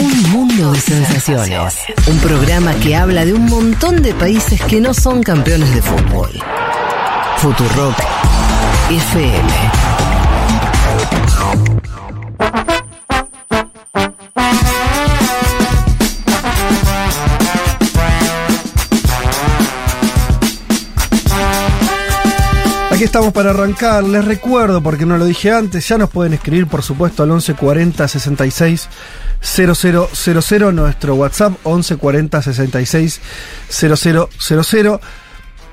Un mundo de sensaciones. Un programa que habla de un montón de países que no son campeones de fútbol. Futurock FM. Estamos para arrancar. Les recuerdo, porque no lo dije antes, ya nos pueden escribir, por supuesto, al 1140 66 0000, nuestro WhatsApp 1140 66 0000.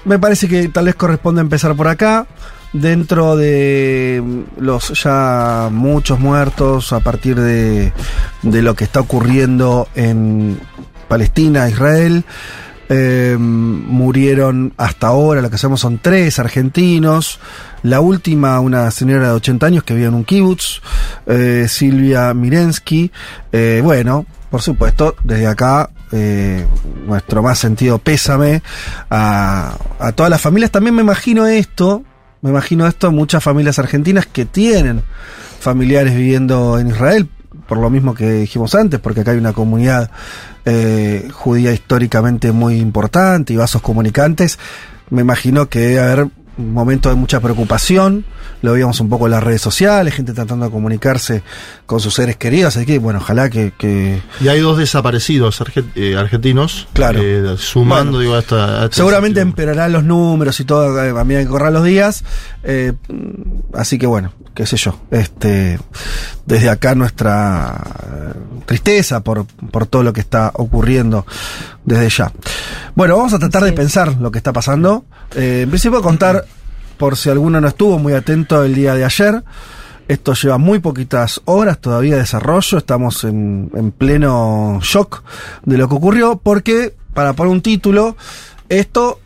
Me parece que tal vez corresponde empezar por acá. Dentro de los ya muchos muertos a partir de, de lo que está ocurriendo en Palestina, Israel. Eh, murieron hasta ahora, lo que sabemos son tres argentinos. La última, una señora de 80 años que vivía en un kibutz, eh, Silvia Mirensky. Eh, bueno, por supuesto, desde acá eh, nuestro más sentido pésame a, a todas las familias. También me imagino esto, me imagino esto, muchas familias argentinas que tienen familiares viviendo en Israel, por lo mismo que dijimos antes, porque acá hay una comunidad eh, judía históricamente muy importante y vasos comunicantes. Me imagino que debe haber un momento de mucha preocupación, lo veíamos un poco en las redes sociales, gente tratando de comunicarse con sus seres queridos, así que bueno, ojalá que... que... Y hay dos desaparecidos arge- eh, argentinos, Claro. eh, sumando Bueno, digo, a esta... a esta Seguramente empeorarán los números y todo eh, a medida que corran los días. eh, así que bueno, qué sé yo. Este, desde acá nuestra eh, tristeza por, por todo lo que está ocurriendo desde ya. Bueno, vamos a tratar de pensar lo que está pasando. Eh, en principio contar, por si alguno no estuvo muy atento el día de ayer. Esto lleva muy poquitas horas todavía de desarrollo, estamos en, en pleno shock de lo que ocurrió, porque, para poner un título, esto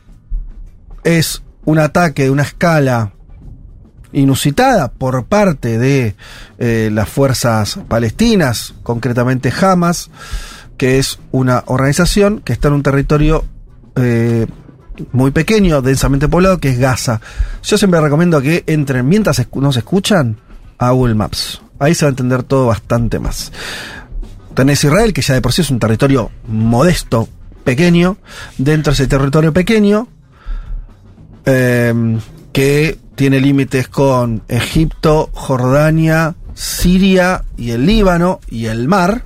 es un ataque de una escala inusitada por parte de eh, las fuerzas palestinas, concretamente Hamas, que es una organización que está en un territorio eh, muy pequeño, densamente poblado, que es Gaza. Yo siempre recomiendo que entren, mientras nos escuchan, a Google Maps. Ahí se va a entender todo bastante más. Tenés Israel, que ya de por sí es un territorio modesto, pequeño. Dentro de ese territorio pequeño, eh, que tiene límites con Egipto, Jordania, Siria y el Líbano y el mar.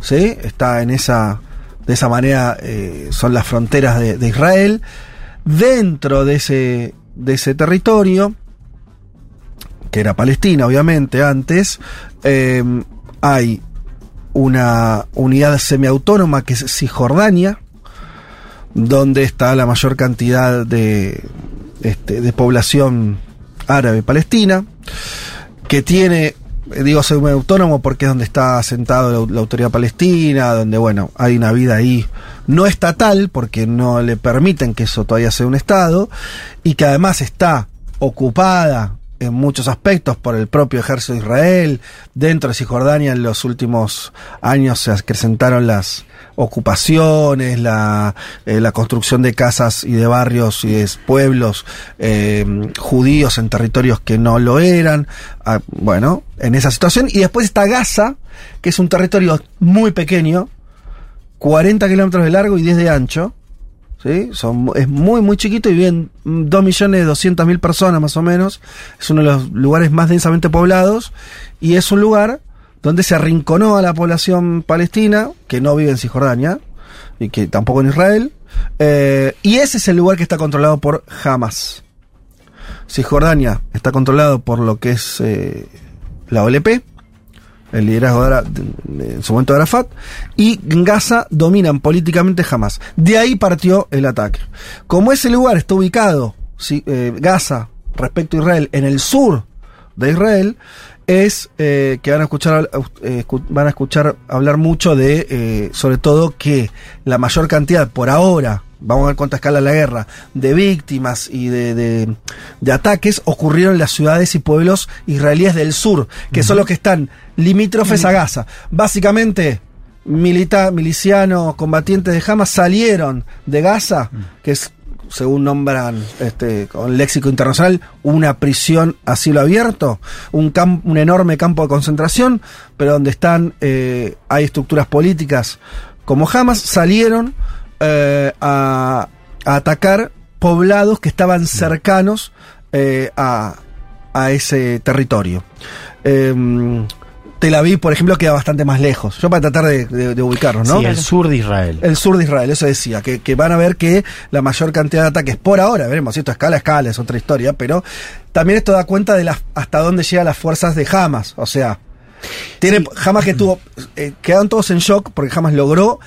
¿sí? Está en esa. De esa manera eh, son las fronteras de, Israel. Dentro de ese, de ese territorio, que era Palestina, obviamente, antes, eh, hay una unidad semiautónoma que es Cisjordania, donde está la mayor cantidad de, este, de población árabe palestina, que tiene, eh, digo semiautónomo porque es donde está asentado la, la autoridad palestina, donde, bueno, hay una vida ahí no estatal, porque no le permiten que eso todavía sea un Estado, y que además está ocupada en muchos aspectos por el propio ejército de Israel. Dentro de Cisjordania en los últimos años se acrecentaron las ocupaciones, la, eh, la construcción de casas y de barrios y de pueblos eh, judíos en territorios que no lo eran. Ah, bueno, en esa situación. Y después está Gaza, que es un territorio muy pequeño, 40 kilómetros de largo y 10 de ancho. Es muy, muy chiquito y viven 2.200.000 personas más o menos. Es uno de los lugares más densamente poblados y es un lugar donde se arrinconó a la población palestina, que no vive en Cisjordania y que tampoco en Israel. eh, y ese es el lugar que está controlado por Hamas. Cisjordania está controlado por lo que es eh, la OLP, el liderazgo de, en su momento de Arafat, y Gaza dominan políticamente Hamas. De ahí partió el ataque. Como ese lugar está ubicado, eh, Gaza, respecto a Israel, en el sur de Israel, es eh, que van a escuchar eh, van a escuchar hablar mucho de eh, sobre todo que la mayor cantidad por ahora vamos a ver cuánta escala la guerra de víctimas y de, de- de ataques ocurrieron en las ciudades y pueblos israelíes del sur que son los que están limítrofes a Gaza. Básicamente milita, milicianos combatientes de Hamas salieron de Gaza que es según nombran este, con léxico internacional, una prisión a cielo abierto, un, un enorme campo de concentración, pero donde están, eh, hay estructuras políticas como Hamas, salieron eh, a, a atacar poblados que estaban cercanos eh, a, a ese territorio. Em, Tel Aviv, por ejemplo, queda bastante más lejos. Yo para tratar de, de- de ubicarnos, ¿no? Sí, el sur de Israel. El sur de Israel, eso decía, que, que van a ver que la mayor cantidad de ataques por ahora, veremos si esto escala a escala, es otra historia, pero también esto da cuenta de las, hasta dónde llegan las fuerzas de Hamas, o sea, tiene Hamas que tuvo, eh, quedaron todos en shock porque Hamas logró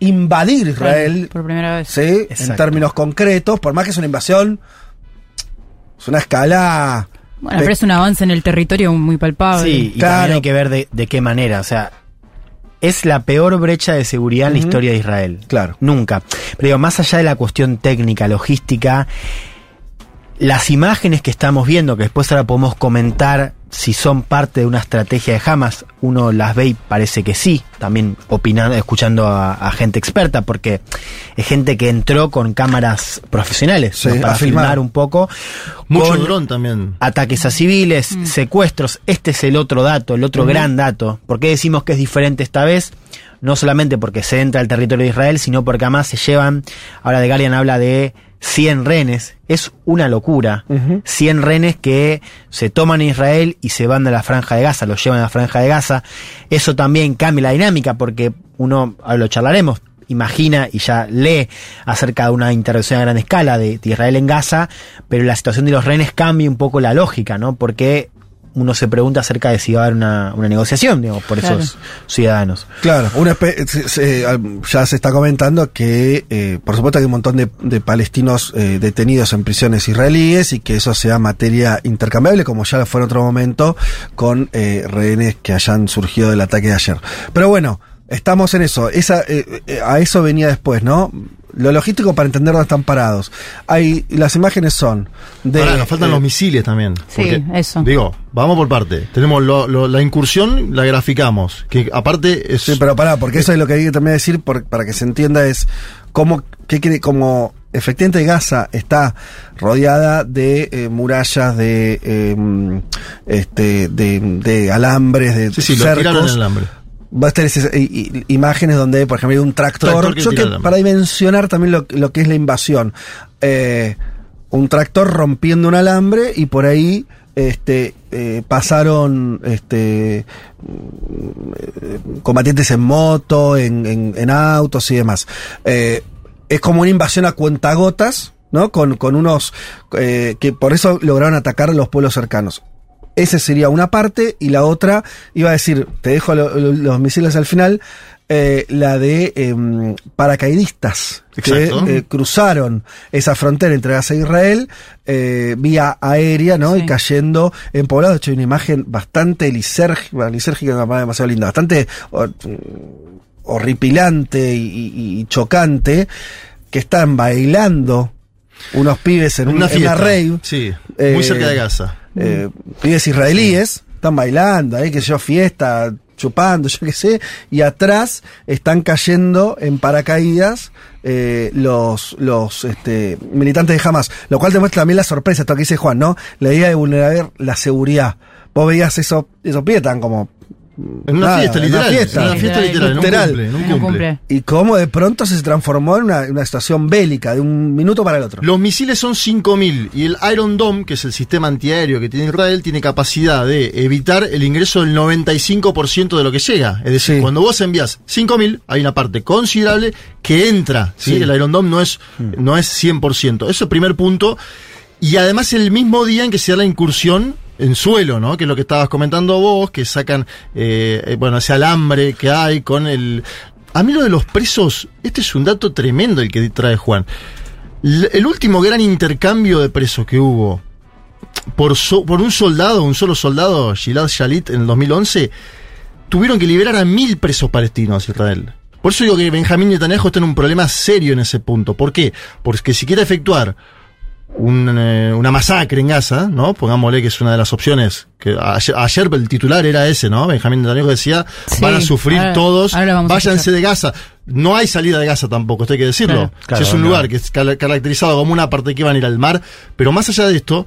invadir Israel, Por primera vez. ¿sí? en términos concretos, por más que es una invasión, es una escala... Bueno, de- pero es un avance en el territorio muy palpable. Sí, y Claro. también hay que ver de, de qué manera. O sea, es la peor brecha de seguridad en la historia de Israel. Claro. Nunca. Pero digo, más allá de la cuestión técnica, logística, las imágenes que estamos viendo, que después ahora podemos comentar si son parte de una estrategia de Hamas, uno las ve y parece que sí, también opinando, escuchando a, a gente experta, porque es gente que entró con cámaras profesionales Sí, ¿no? para filmar. filmar un poco. Mucho con- dron también. ataques a civiles, secuestros. Este es el otro dato, el otro gran dato. ¿Por qué decimos que es diferente esta vez? No solamente porque se entra al territorio de Israel, sino porque además se llevan, ahora The Guardian habla de 100 rehenes. Es una locura. Ujú. 100 rehenes que se toman en Israel y se van a la franja de Gaza, los llevan a la franja de Gaza. Eso también cambia la dinámica porque uno, ahora lo charlaremos, imagina y ya lee acerca de una intervención a gran escala de, de Israel en Gaza, pero la situación de los rehenes cambia un poco la lógica, ¿no? Porque uno se pregunta acerca de si va a haber una, una negociación, digamos, por Claro. esos ciudadanos. Claro, una espe- se- se- ya se está comentando que, eh, por supuesto, hay un montón de, de palestinos eh, detenidos en prisiones israelíes y que eso sea materia intercambiable, como ya fue en otro momento, con eh, rehenes que hayan surgido del ataque de ayer. Pero bueno, estamos en eso. Esa, eh, eh, a eso venía después, ¿no? Lo logístico para entender dónde están parados. Hay, las imágenes son de. Pará, nos faltan eh, los misiles también. Sí, eso. Digo, vamos por parte. Tenemos lo- lo- la incursión, la graficamos. Que aparte es. Sí, pero pará, porque eso es lo que hay que también decir por- para que se entienda es cómo, qué quiere, como efectivamente Gaza está rodeada de eh, murallas, de eh, este, de, de alambres, de sí, sí, lo cercos. tiraron en el hambre. Va a estar esas, imágenes donde, por ejemplo, hay un tractor. Yo que para dimensionar también lo, lo que es la invasión. Eh, un tractor rompiendo un alambre y por ahí este eh, pasaron este eh, combatientes en moto, en, en- en autos y demás. Eh, es como una invasión a cuentagotas, ¿no? Con, con unos eh, que por eso lograron atacar a los pueblos cercanos. Esa sería una parte y la otra, iba a decir, te dejo lo- lo- los misiles al final, eh, la de em, paracaidistas Exacto. que eh, cruzaron esa frontera entre Gaza e Israel eh, vía aérea, ¿no? Sí. Y cayendo en poblados. De hecho, hay una imagen bastante lisérgica, lisérgica es una palabra demasiado linda, bastante hor- horripilante y, y- y chocante, que están bailando unos pibes en, un- una en fiesta. una rave. Sí, Eh, muy cerca de Gaza. Eh, pibes israelíes, están bailando, ahí, que yo, fiesta, chupando, yo qué sé, y atrás están cayendo en paracaídas eh, los, los este, militantes de Hamas, lo cual demuestra también la sorpresa, esto que dice Juan, ¿no? La idea de vulnerar la seguridad. Vos veías eso, esos pibes tan como... En una nada, fiesta, una literal. fiesta. En una fiesta literal, en un literal. cumple. En un En un cumple. cumple. Y cómo de pronto se transformó en una, una situación bélica, de un minuto para el otro. Los misiles son 5.000 y el Iron Dome, que es el sistema antiaéreo que tiene Israel, tiene capacidad de evitar el ingreso del 95% de lo que llega. Es decir, Sí. cuando vos envías 5.000, hay una parte considerable que entra. ¿sí? Sí. El Iron Dome no es, no es 100%. Eso es el primer punto. Y además el mismo día en que se da la incursión en suelo, ¿no? Que es lo que estabas comentando vos, que sacan, eh, eh, bueno, ese alambre que hay con el... A mí lo de los presos, este es un dato tremendo el que trae Juan. El último gran intercambio de presos que hubo por, so- por un soldado, un solo soldado, Gilad Shalit, en el 2011, tuvieron que liberar a mil presos palestinos Israel. Por eso digo que Benjamín Netanyahu está en un problema serio en ese punto. ¿Por qué? Porque si quiere efectuar un, eh, una masacre en Gaza, ¿no? Pongámosle que es una de las opciones. que Ayer, ayer el titular era ese, ¿no? Benjamín Netanyahu decía, Sí, van a sufrir ahora- todos, ahora váyanse de Gaza. No hay salida de Gaza tampoco, esto hay que decirlo. Claro. Si Claro, es un no. lugar que es caracterizado como una parte que iban a ir al mar, pero más allá de esto,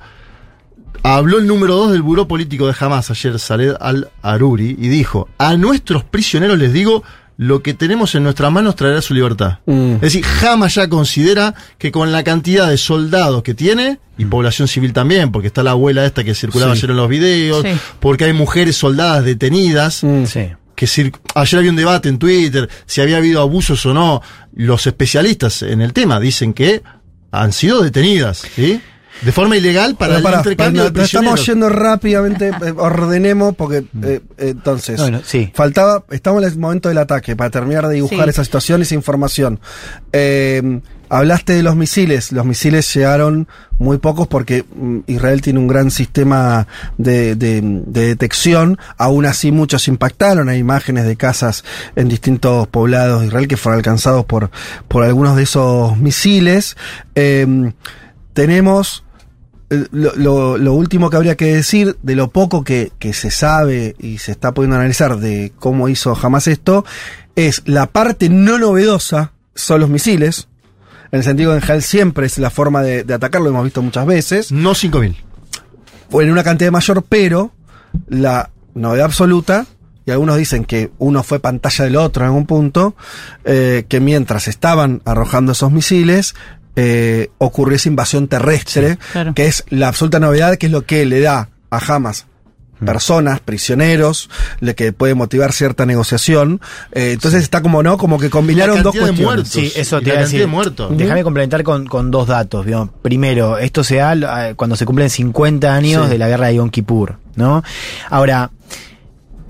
habló el número dos del buró político de Hamas ayer, Saled al-Aruri, y dijo, a nuestros prisioneros les digo, lo que tenemos en nuestras manos traerá su libertad. Mm. Es decir, Hamas ya considera que con la cantidad de soldados que tiene, y población civil también, porque está la abuela esta que circulaba Sí. ayer en los videos, Sí. porque hay mujeres soldadas detenidas, Mm. Sí. que ayer había un debate en Twitter si había habido abusos o no. Los especialistas en el tema dicen que han sido detenidas, ¿sí? De forma ilegal para Pero el intercambio pero de nos estamos yendo rápidamente, eh, ordenemos, porque eh, entonces, Bueno, sí. faltaba, estamos en el momento del ataque, para terminar de dibujar Sí. esa situación, esa información. Eh, hablaste de los misiles, los misiles llegaron muy pocos porque mm, Israel tiene un gran sistema de, de- de detección, aún así muchos impactaron, hay imágenes de casas en distintos poblados de Israel que fueron alcanzados por, por algunos de esos misiles. Eh, tenemos lo, lo- lo último que habría que decir de lo poco que, que se sabe y se está pudiendo analizar de cómo hizo jamás esto es la parte no novedosa son los misiles en el sentido que en general siempre es la forma de, de atacar lo hemos visto muchas veces No 5.000. o en una cantidad mayor pero la novedad absoluta y algunos dicen que uno fue pantalla del otro en algún punto, eh, que mientras estaban arrojando esos misiles, eh, ocurrió esa invasión terrestre, claro. que es la absoluta novedad, que es lo que le da a Hamas personas, prisioneros, le que puede motivar cierta negociación. Eh, entonces está como, ¿no? Como que combinaron La dos de cuestiones. muertos. Sí, eso te la iba a cantidad decir. de muertos. Déjame complementar con, con dos datos. ¿vio? Primero, esto se da eh, cuando se cumplen 50 años Sí. de la guerra de Yom Kippur, ¿no? Ahora,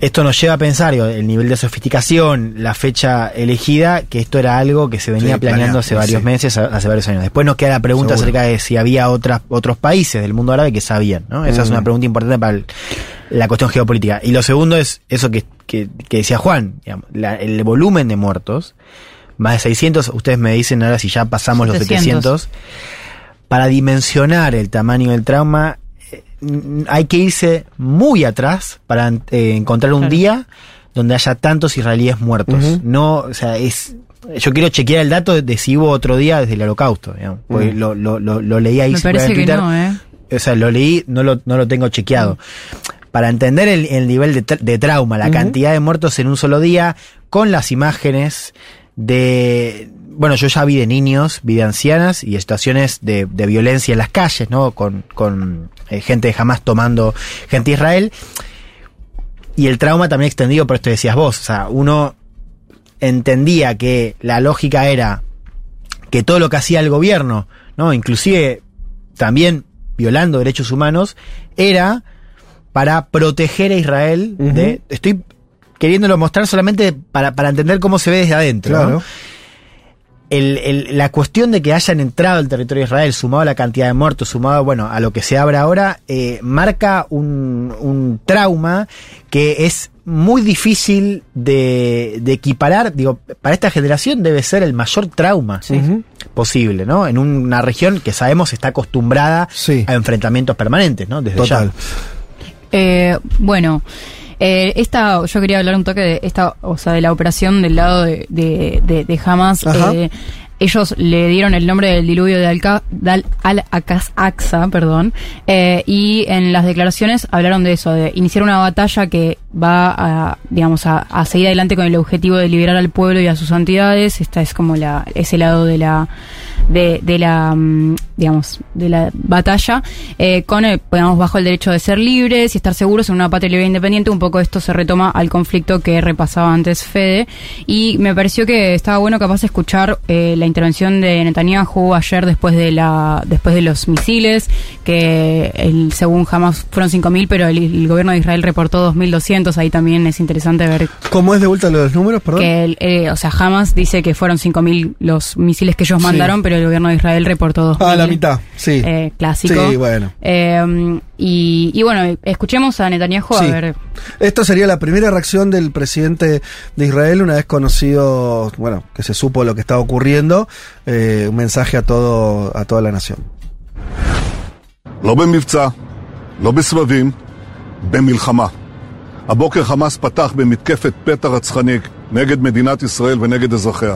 esto nos lleva a pensar digo, el nivel de sofisticación, la fecha elegida, que esto era algo que se venía Sí, planeando hace varios sí. meses, hace varios años. Después nos queda la pregunta Seguro. acerca de si había otras, otros países del mundo árabe que sabían, ¿no? Esa es Mm. una pregunta importante para el- la cuestión geopolítica. Y lo segundo es eso que, que- que decía Juan, digamos, la- el volumen de muertos, más de 600, ustedes me dicen ahora si ya pasamos los 700. 700, para dimensionar el tamaño del trauma hay que irse muy atrás para eh, encontrar un Claro. día donde haya tantos israelíes muertos. No, o sea, es yo quiero chequear el dato de si hubo otro día desde el holocausto, digamos, Mm. lo, lo, lo, lo leí ahí Me parece en que Twitter. no, ¿eh? O sea, lo leí, no lo, no lo tengo chequeado. Para entender el, el nivel de, tra- de trauma, la cantidad de muertos en un solo día, con las imágenes de... Bueno, yo ya vi de niños, vi de ancianas y situaciones de, de violencia en las calles, ¿no? Con, con eh, gente jamás tomando gente de Israel. Y el trauma también extendido por esto decías vos. O sea, uno entendía que la lógica era que todo lo que hacía el gobierno, ¿no? Inclusive también violando derechos humanos, era para proteger a Israel de. Estoy queriéndolo mostrar solamente para, para entender cómo se ve desde adentro. ¿no? El- el- la cuestión de que hayan entrado al territorio de Israel, sumado a la cantidad de muertos, sumado bueno, a lo que se abre ahora, eh, marca un, un trauma que es muy difícil de, de equiparar. Digo, para esta generación debe ser el mayor trauma posible, ¿no? En una región que sabemos está acostumbrada Sí. a enfrentamientos permanentes, ¿no? Desde Total. ya. Eh, bueno, eh, esta, yo quería hablar un toque de esta, o sea, de la operación del lado de, de, de, de Hamas. Eh, ellos le dieron el nombre del diluvio de Alca- Dal- Al-Aqsa, perdón, eh, y en las declaraciones hablaron de eso, de iniciar una batalla que va a, digamos, a, a seguir adelante con el objetivo de liberar al pueblo y a sus entidades. Esta es como la, ese lado de la, de, de la, mm, digamos, de la batalla, eh, con, el, digamos, bajo el derecho de ser libres y estar seguros en una patria libre e independiente. Un poco esto se retoma al conflicto que repasaba antes Fede. Y me pareció que estaba bueno capaz de escuchar eh, la intervención de Netanyahu ayer después de la, después de los misiles, que el, según jamás fueron 5.000, pero el, el gobierno de Israel reportó 2.200. Ahí también es interesante ver ¿Cómo es de vuelta los números, perdón? que, el, eh, o sea, Hamas dice que fueron 5.000 los misiles que ellos Sí. mandaron, pero el gobierno de Israel reportó 2.000. Ah, la mitad, sí. Eh, clásico. Sí, bueno. Eh, y, y bueno, escuchemos a Netanyahu Sí. a ver. Esto sería la primera reacción del presidente de Israel una vez conocido, bueno, que se supo lo que estaba ocurriendo, eh, un mensaje a todo a toda la nación. לא במבצע, לא בסבבים, במלחמה. הבוקר חמאס פתח במתקפת פתע רצחני נגד מדינת ישראל ונגד אזרחיה.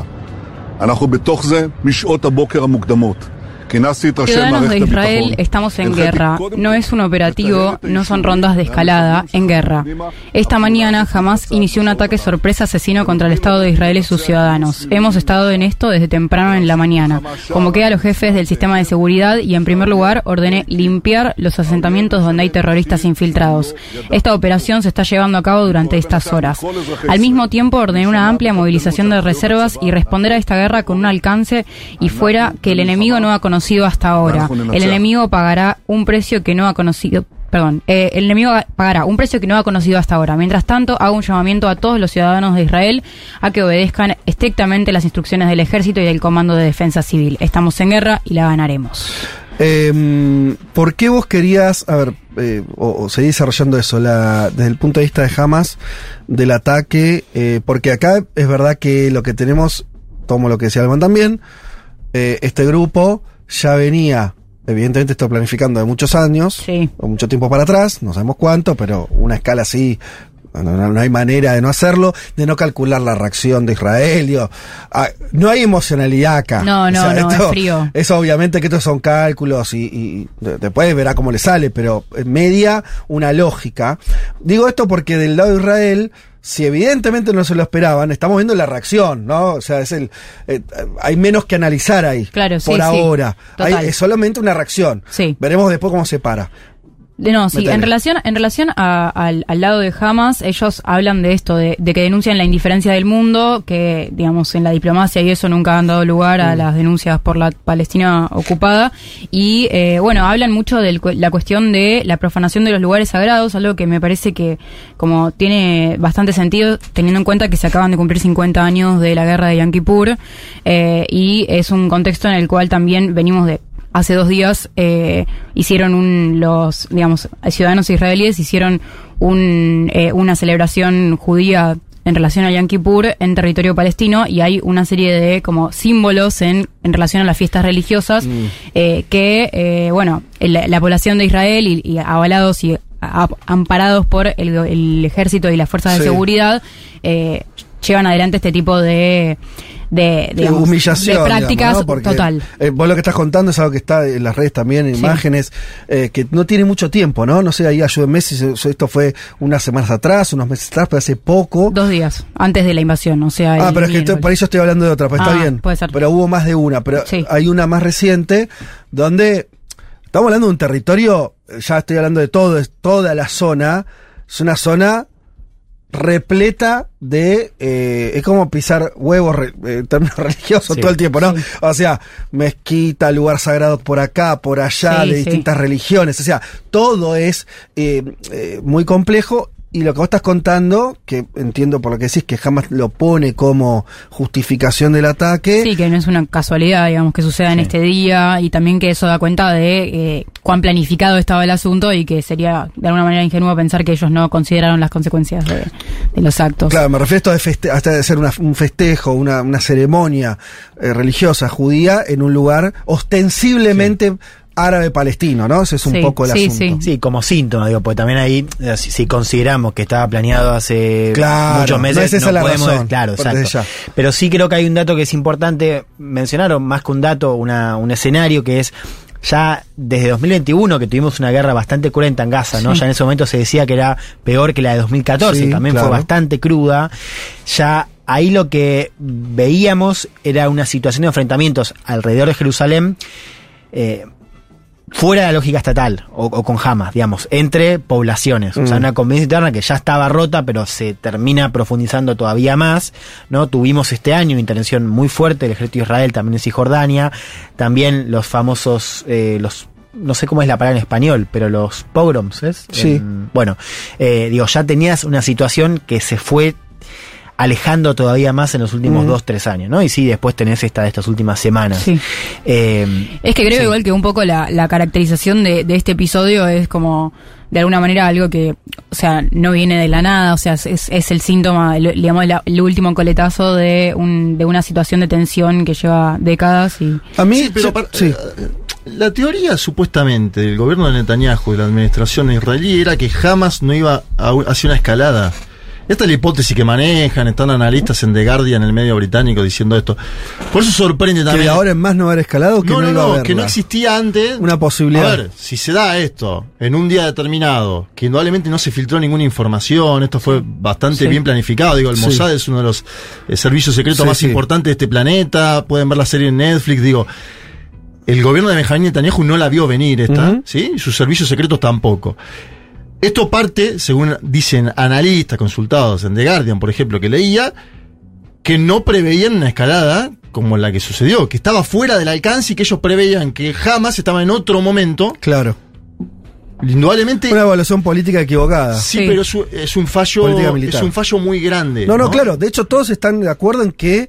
אנחנו בתוך זה משעות הבוקר המוקדמות. Ciudadanos de Israel estamos en guerra. No es un operativo, no son rondas de escalada, en guerra. Esta mañana jamás inició un ataque sorpresa asesino contra el Estado de Israel y sus ciudadanos. Hemos estado en esto desde temprano en la mañana. Convoqué a los jefes del sistema de seguridad y en primer lugar ordené limpiar los asentamientos donde hay terroristas infiltrados. Esta operación se está llevando a cabo durante estas horas. Al mismo tiempo ordené una amplia movilización de reservas y responder a esta guerra con un alcance y fuera que el enemigo no ha conocido hasta ahora. El enemigo pagará un precio que no ha conocido. Perdón, eh, el enemigo pagará un precio que no ha conocido hasta ahora. Mientras tanto, hago un llamamiento a todos los ciudadanos de Israel a que obedezcan estrictamente las instrucciones del ejército y del Comando de Defensa Civil. Estamos en guerra y la ganaremos. Eh, ¿Por qué vos querías, a ver, eh, o, o seguir desarrollando eso, la, desde el punto de vista de Hamas, del ataque? eh, porque acá es verdad que lo que tenemos, tomo lo que decía Alman también, este grupo ya venía, evidentemente esto planificando de muchos años, Sí. o mucho tiempo para atrás, no sabemos cuánto, pero una escala así, no, no- no hay manera de no hacerlo, de no calcular la reacción de Israel. digo, ah, no hay emocionalidad acá. No, no, no, es frío. Eso obviamente que estos son cálculos y, y de- después verá cómo le sale, pero media una lógica. Digo esto porque del lado de Israel, si evidentemente no se lo esperaban, estamos viendo la reacción, ¿no? O sea, es el eh, hay menos que analizar ahí. Claro, sí, por sí. ahora. Hay- es solamente una reacción. Sí. Veremos después cómo se para. No, sí, en relación, en relación a- al, al lado de Hamas, ellos hablan de esto, de, de que denuncian la indiferencia del mundo, que, digamos, en la diplomacia y eso nunca han dado lugar Mm. a las denuncias por la Palestina ocupada. Y, eh, bueno, hablan mucho de la cuestión de la profanación de los lugares sagrados, algo que me parece que, como tiene bastante sentido, teniendo en cuenta que se acaban de cumplir 50 años de la guerra de Yom Kippur, eh, y es un contexto en el cual también venimos de hace dos días eh, hicieron un los digamos ciudadanos israelíes hicieron un, eh, una celebración judía en relación a Yom Kippur en territorio palestino y hay una serie de como símbolos en, en relación a las fiestas religiosas eh, que eh, bueno el- la población de Israel y, y avalados y a- amparados por el, el ejército y las fuerzas Sí. de seguridad eh, llevan adelante este tipo de de, digamos, humillación. de prácticas digamos, ¿no? Porque, total eh, vos lo que estás contando es algo que está en las redes también, en Sí. imágenes, eh, que no tiene mucho tiempo, ¿no? No sé, ahí ayúdenme si esto fue unas semanas atrás, unos meses atrás, pero hace poco. Dos días antes de la invasión, o sea. Ah, pero es que estoy- por eso estoy hablando de otra, pues está Ah, bien. puede ser. Pero hubo más de una, pero Sí. hay una más reciente donde estamos hablando de un territorio, ya estoy hablando de todo, es toda la zona, es una zona repleta de eh, es como pisar huevos re- eh, en términos religiosos Sí. todo el tiempo, ¿no? O sea, mezquita, lugar sagrado por acá, por allá, Sí, de distintas religiones, o sea, todo es eh, eh, muy complejo y lo que vos estás contando, que entiendo por lo que decís que jamás lo pone como justificación del ataque, Sí, que no es una casualidad, digamos, que suceda en este día y también que eso da cuenta de eh, cuán planificado estaba el asunto y que sería de alguna manera ingenuo pensar que ellos no consideraron las consecuencias de, de los actos. Claro, me refiero a esto de, hasta de ser una- un festejo, una, una ceremonia eh, religiosa judía en un lugar ostensiblemente árabe-palestino, ¿no? Ese es un Sí, poco el sí, asunto. sí. Sí, como síntoma, digo, porque también ahí, eh, si, si consideramos que estaba planeado hace Claro, muchos meses, no es esa la podemos, razón, claro, exacto. ya. Pero sí creo que hay un dato que es importante mencionar, o más que un dato, una, un escenario que es ya desde 2021 que tuvimos una guerra bastante cruenta en Gaza, ¿no? Sí. Ya en ese momento se decía que era peor que la de 2014, Sí, también claro. fue bastante cruda. Ya ahí lo que veíamos era una situación de enfrentamientos alrededor de Jerusalén eh, fuera de la lógica estatal o, o con Hamas, digamos, entre poblaciones. O sea, Mm. una convivencia interna que ya estaba rota, pero se termina profundizando todavía más. ¿no? Tuvimos este año una intervención muy fuerte del ejército de Israel, también en Cisjordania. También los famosos, eh, los no sé cómo es la palabra en español, pero los pogroms, ¿es? Sí. En- bueno, eh, digo, ya tenías una situación que se fue alejando todavía más en los últimos Mm. dos, tres años, ¿no? Y sí, después tenés esta de estas últimas semanas. Sí. Eh, Es que creo Sí. igual que un poco la, la caracterización de, de este episodio es como de alguna manera algo que, o sea, no viene de la nada, o sea, es, es el síntoma, el, digamos, la- el último coletazo de, un, de una situación de tensión que lleva décadas y... A mí, Sí, pero yo- sí. eh, La teoría supuestamente del gobierno de Netanyahu y la administración israelí era que jamás no iba a, hacia una escalada. Esta es la hipótesis que manejan, están analistas en The Guardian, en el medio británico, diciendo esto. Por eso sorprende Que también. de ahora en más no haber escalado, que no, no, no, a no, que no existía antes. Una posibilidad. A ver, si se da esto en un día determinado, que indudablemente no se filtró ninguna información, esto fue bastante Sí. bien planificado. Digo, el Sí. Mossad es uno de los eh, servicios secretos Sí, más importantes de este planeta. Pueden ver la serie en Netflix. Digo, el gobierno de Benjamín Netanyahu no la vio venir esta. ¿sí? Sus servicios secretos tampoco. Esto parte, según dicen analistas consultados en The Guardian, por ejemplo, que leía, que no preveían una escalada como la que sucedió, que estaba fuera del alcance y que ellos preveían que jamás estaba en otro momento. Claro. Indudablemente. Una evaluación política equivocada. Sí, Sí. pero es un, es un fallo. Es un fallo muy grande. No, no, claro. De hecho, todos están de acuerdo en que. eh,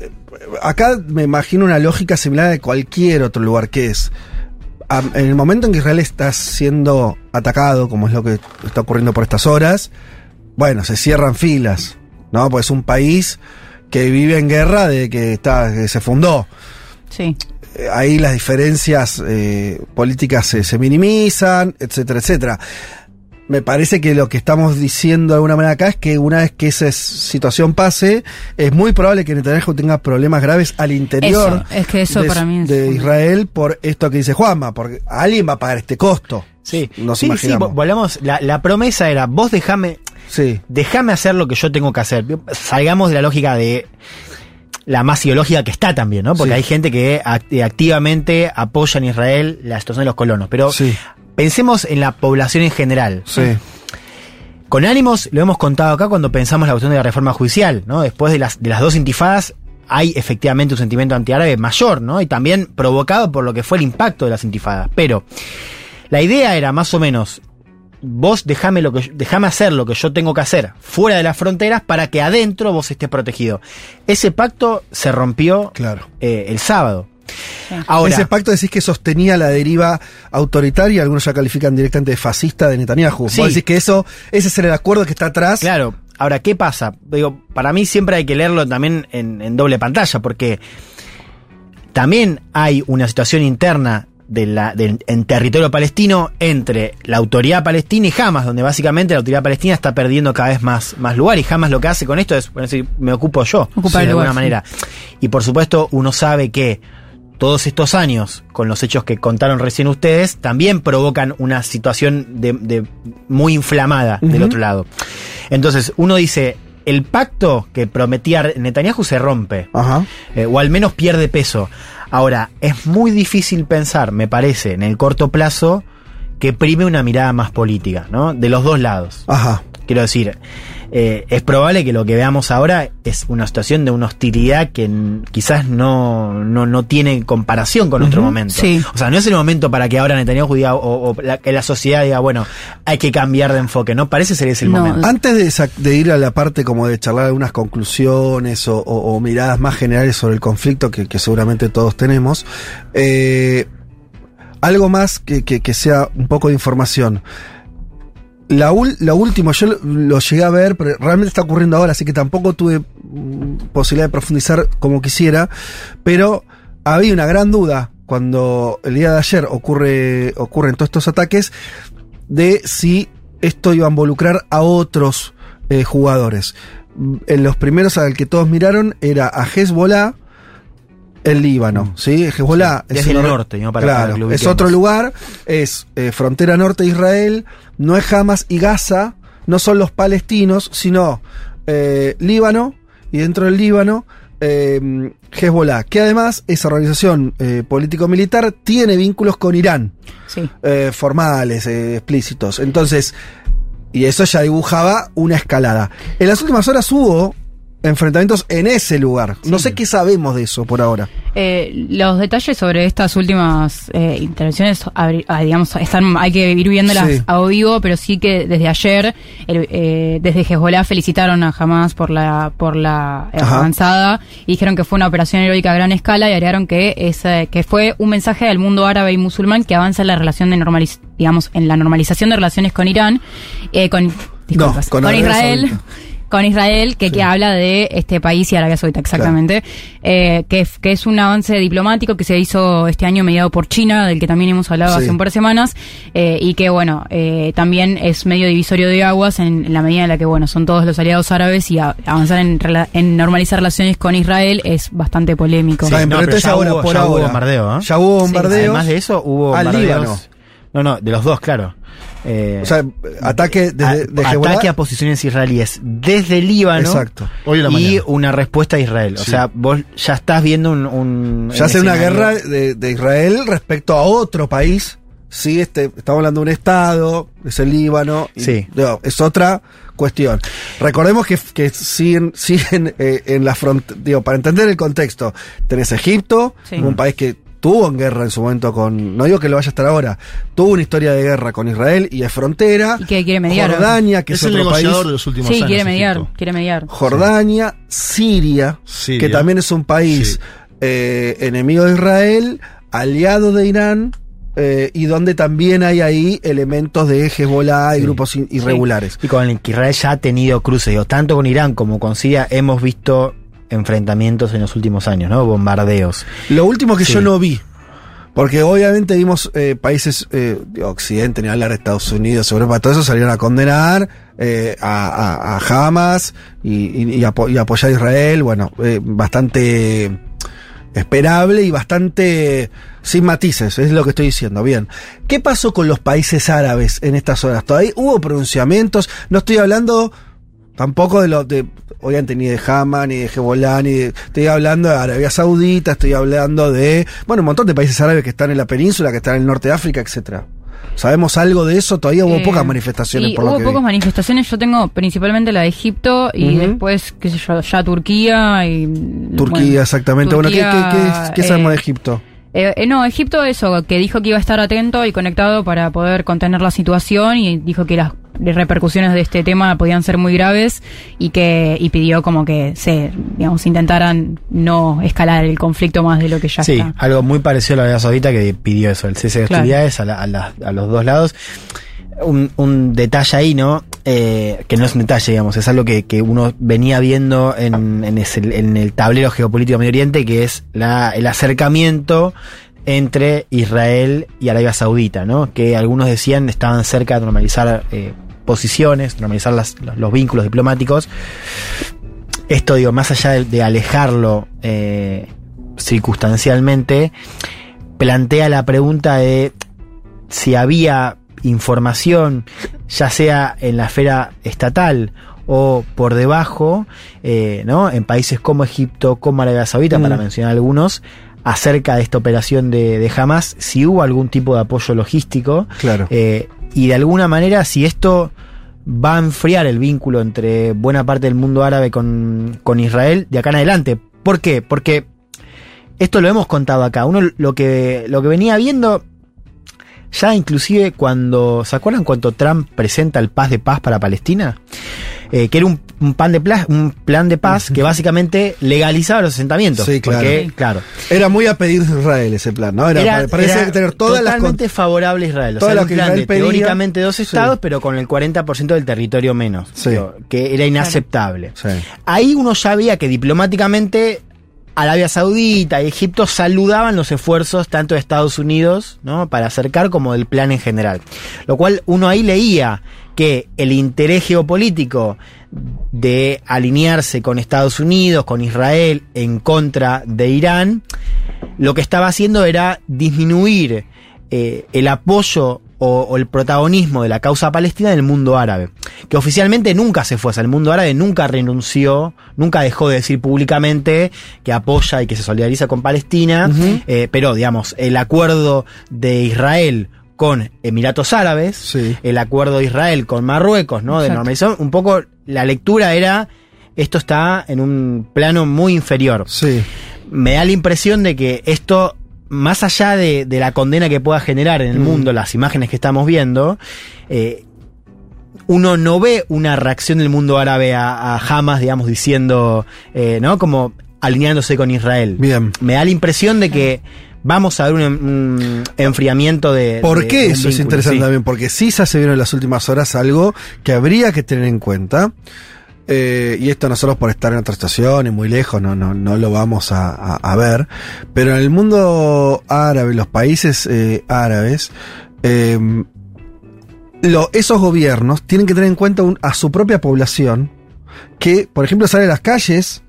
eh, acá me imagino una lógica similar de cualquier otro lugar, que es. En el momento en que Israel está siendo atacado, como es lo que está ocurriendo por estas horas, bueno, se cierran filas, ¿no? Pues es un país que vive en guerra de que, está, que se fundó. Sí. Eh, ahí las diferencias eh, políticas se, se minimizan, etcétera, etcétera. Me parece que lo que estamos diciendo de alguna manera acá es que una vez que esa situación pase, es muy probable que Netanyahu tenga problemas graves al interior Eso, es que eso de, para mí es de fundamental. Israel por esto que dice Juanma, porque alguien va a pagar este costo. Sí, Nos sí, sí, imaginamos. vo- volvamos. La, la promesa era, vos dejame, Sí, déjame hacer lo que yo tengo que hacer. Salgamos de la lógica de la más ideológica que está también, ¿no? Porque Sí. hay gente que act- activamente apoya en Israel la situación de los colonos. Pero sí, pensemos en la población en general. sí. Con ánimos, lo hemos contado acá cuando pensamos la cuestión de la reforma judicial, ¿no? Después de las, de las dos intifadas, hay efectivamente un sentimiento antiárabe mayor, ¿no? Y también provocado por lo que fue el impacto de las intifadas. Pero la idea era más o menos, vos dejame, lo que, dejame hacer lo que yo tengo que hacer fuera de las fronteras para que adentro vos estés protegido. Ese pacto se rompió Claro. eh, el sábado. Ahora, Ese pacto decís que sostenía la deriva autoritaria, algunos ya califican directamente de fascista de Netanyahu. Sí. Vos decís que eso, ese es el acuerdo que está atrás. Claro, ahora, ¿qué pasa? Digo, para mí siempre hay que leerlo también en, en doble pantalla, porque también hay una situación interna de la, del- en territorio palestino entre la autoridad palestina y Hamas, donde básicamente la autoridad palestina está perdiendo cada vez más, más lugar y Hamas lo que hace con esto es bueno, decir, me ocupo yo, Ocupar de el lugar, alguna sí. manera. Y por supuesto uno sabe que todos estos años, con los hechos que contaron recién ustedes, también provocan una situación de, de muy inflamada del otro lado. Entonces, uno dice, el pacto que prometía Netanyahu se rompe, Ajá. eh, o al menos pierde peso. Ahora, es muy difícil pensar, me parece, en el corto plazo, que prime una mirada más política, ¿no? De los dos lados. Ajá. Quiero decir, eh, es probable que lo que veamos ahora es una situación de una hostilidad que quizás no, no, no tiene comparación con otro Ujú. momento. Sí. O sea, no es el momento para que ahora Netanyahu diga, o, o la, que la sociedad diga, bueno, hay que cambiar de enfoque. No parece ser ese el No. momento. Antes de, de ir a la parte como de charlar algunas conclusiones o, o- o miradas más generales sobre el conflicto que, que seguramente todos tenemos, eh, algo más que, que- que sea un poco de información. La, último, yo lo, lo llegué a ver, pero realmente está ocurriendo ahora, así que tampoco tuve mm, posibilidad de profundizar como quisiera, pero había una gran duda cuando el día de ayer ocurre, ocurren todos estos ataques de si esto iba a involucrar a otros eh, jugadores. Mm, En los primeros al que todos miraron era a Hezbollah, el Líbano, ¿sí? Hezbollah es Desde el norte, ¿no? Para- claro, es otro lugar, es eh, frontera norte de Israel, no es Hamas y Gaza, no son los palestinos, sino eh, Líbano, y dentro del Líbano, eh, Hezbollah, que además esa organización eh, político-militar tiene vínculos con Irán Sí. eh, formales, eh, explícitos. Entonces, y eso ya dibujaba una escalada. En las últimas horas hubo enfrentamientos en ese lugar. No sé qué sabemos de eso por ahora. Eh, los detalles sobre estas últimas eh, intervenciones, ah, digamos, están, hay que ir viéndolas Sí. a vivo, pero sí que desde ayer, el- eh, desde Hezbollah felicitaron a Hamas por la por la eh, Ajá. avanzada y dijeron que fue una operación heroica a gran escala y agregaron que es, eh, que fue un mensaje al mundo árabe y musulmán que avanza en la relación de normaliz digamos, en la normalización de relaciones con Irán, eh, con, disculpas, con Israel. Saudita. Con Israel, que, que habla de este país y Arabia Saudita, exactamente. Eh, que, es- que es un avance diplomático que se hizo este año mediado por China, del que también hemos hablado Sí. hace un par de semanas, eh, y que, bueno, eh, también es medio divisorio de aguas en, en la medida en la que, bueno, son todos los aliados árabes y a- avanzar en, rela- en normalizar relaciones con Israel es bastante polémico. Está bien, no, pero ya ahora, hubo- por ya hubo bombardeo, ¿eh? Ya hubo bombardeos. Además de eso, hubo al bombardeos. Líbano. No, no, de los dos, claro. Eh, O sea, ataque desde, a- de ataque Hezbollah. a posiciones israelíes desde Líbano Exacto. Hoy en la y una respuesta a Israel. O Sí. sea, vos ya estás viendo un... un Ya hace una guerra de, de Israel respecto a otro país. Sí, este, estamos hablando de un Estado, es el Líbano. y, Sí. no, es otra cuestión. Recordemos que, que siguen, siguen eh, en la frontera. Digo, para entender el contexto, tenés Egipto, Sí. un país que tuvo en guerra en su momento con. No digo que lo vaya a estar ahora. Tuvo una historia de guerra con Israel y es frontera. Y que quiere mediar. Jordania, que es, es el otro negociador país. de los últimos Sí, años. quiere mediar, Egipto. quiere mediar. Jordania, Siria, Siria. que también es un país Sí. eh, enemigo de Israel, aliado de Irán, eh, y donde también hay ahí elementos de Hezbollah y Sí. grupos irregulares. Y con el que Israel ya ha tenido cruces, digo, tanto con Irán como con Siria hemos visto enfrentamientos en los últimos años, ¿no? Bombardeos. Lo último que Sí. yo no vi, porque obviamente vimos eh, países eh, de Occidente, ni hablar de Estados Unidos, Europa, todo eso salieron a condenar eh, a, a- a Hamas y, y- y apo- y apoyar a Israel, bueno, bastante esperable y bastante sin matices, es lo que estoy diciendo. Bien, ¿qué pasó con los países árabes en estas horas? ¿Todavía hubo pronunciamientos? No estoy hablando tampoco de lo de, obviamente ni de Hamas, ni de Hezbollah, ni de, estoy hablando de Arabia Saudita, estoy hablando de, bueno, un montón de países árabes que están en la península, que están en el norte de África, etcétera. ¿Sabemos algo de eso? Todavía hubo Eh, pocas manifestaciones por hubo lo que vi. pocas manifestaciones. Yo tengo principalmente la de Egipto y después, qué sé yo, ya Turquía y. Turquía, bueno, exactamente. bueno, ¿qué, qué, qué- qué sabemos eh, de Egipto? Eh, eh, no, Egipto eso, que dijo que iba a estar atento y conectado para poder contener la situación y dijo que las repercusiones de este tema podían ser muy graves y que y pidió como que se, digamos, intentaran no escalar el conflicto más de lo que ya sí, está. algo muy parecido a la Arabia Saudita que pidió eso, el cese de Claro. hostilidades a, la- a la- a los dos lados. Un, un detalle ahí, ¿no? Eh, que no es un detalle, digamos, es algo que, que uno venía viendo en, en, ese- en el tablero geopolítico de Medio Oriente, que es la, el acercamiento entre Israel y Arabia Saudita, ¿no? Que algunos decían estaban cerca de normalizar eh, posiciones, normalizar los, los vínculos diplomáticos. Esto, digo, más allá de, de alejarlo eh, circunstancialmente, plantea la pregunta de si había información, ya sea en la esfera estatal o por debajo, eh, ¿no? En países como Egipto, como Arabia Saudita, Mm. para mencionar algunos, acerca de esta operación de, de Hamas, si hubo algún tipo de apoyo logístico, Claro. eh, y de alguna manera, si esto va a enfriar el vínculo entre buena parte del mundo árabe con, con Israel de acá en adelante. ¿Por qué? Porque esto lo hemos contado acá. Uno lo que, lo que venía viendo, ya inclusive cuando, ¿se acuerdan cuando Trump presenta el paz de paz para Palestina? Eh, que era un, un pan de un plan de paz que básicamente legalizaba los asentamientos. Sí, claro. Porque, claro. Era muy a pedir de Israel ese plan, ¿no? Era, Era- parecía era tener todas las totalmente favorable a Israel. O sea, era un que plan Israel de pedía. teóricamente dos Sí. estados, pero con el 40% del territorio menos. Sí. Que era inaceptable. Sí. Ahí uno ya veía que diplomáticamente Arabia Saudita y Egipto saludaban los esfuerzos tanto de Estados Unidos, ¿no? Para acercar como del plan en general. Lo cual uno ahí leía que el interés geopolítico de alinearse con Estados Unidos, con Israel, en contra de Irán, lo que estaba haciendo era disminuir eh, el apoyo o, o el protagonismo de la causa palestina en el mundo árabe, que oficialmente nunca se fue, sea, el mundo árabe nunca renunció, nunca dejó de decir públicamente que apoya y que se solidariza con Palestina, eh, pero digamos, el acuerdo de Israel con Emiratos Árabes, Sí. el acuerdo de Israel con Marruecos, ¿no? De normalización, un poco la lectura era, esto está en un plano muy inferior Sí. me da la impresión de que esto, más allá de, de la condena que pueda generar en el Mm. mundo, las imágenes que estamos viendo, eh, uno no ve una reacción del mundo árabe a, a Hamas, digamos, diciendo, eh, ¿no? Como alineándose con Israel. Bien. Me da la impresión de que vamos a ver un, un enfriamiento de. ¿Por de qué eso es interesante sí. también? Porque sí se vieron en las últimas horas algo que habría que tener en cuenta. Eh, y esto nosotros por estar en otra estación y muy lejos no, no, no lo vamos a, a- ver, pero en el mundo árabe, los países eh, árabes, lo- esos gobiernos tienen que tener en cuenta a su propia población que, por ejemplo, sale a las calles,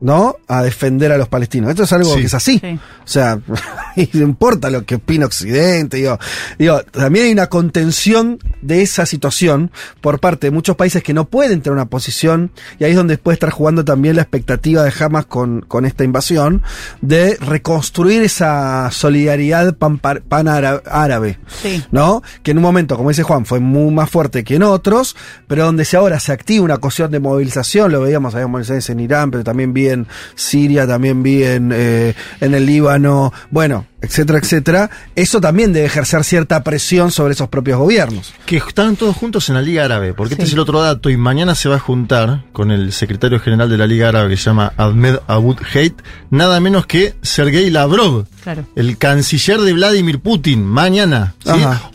¿no? A defender a los palestinos. Esto es algo Sí. que es así. Sí. O sea, y no importa lo que opina Occidente, digo, digo, también hay una contención de esa situación por parte de muchos países que no pueden tener una posición, y ahí es donde puede estar jugando también la expectativa de Hamas con, con esta invasión, de reconstruir esa solidaridad pan, pan árabe, Sí. ¿no? Que en un momento, como dice Juan, fue muy más fuerte que en otros, pero donde se ahora se activa una cuestión de movilización, lo veíamos, había movilizaciones en Irán, pero también vi en Siria, también vi en, eh, en el Líbano, bueno, etcétera, etcétera, eso también debe ejercer cierta presión sobre esos propios gobiernos. Que están todos juntos en la Liga Árabe, porque este es el otro dato, y mañana se va a juntar con el secretario general de la Liga Árabe, que se llama Ahmed Abud Heit, nada menos que Sergei Lavrov, Claro. el canciller de Vladimir Putin, mañana.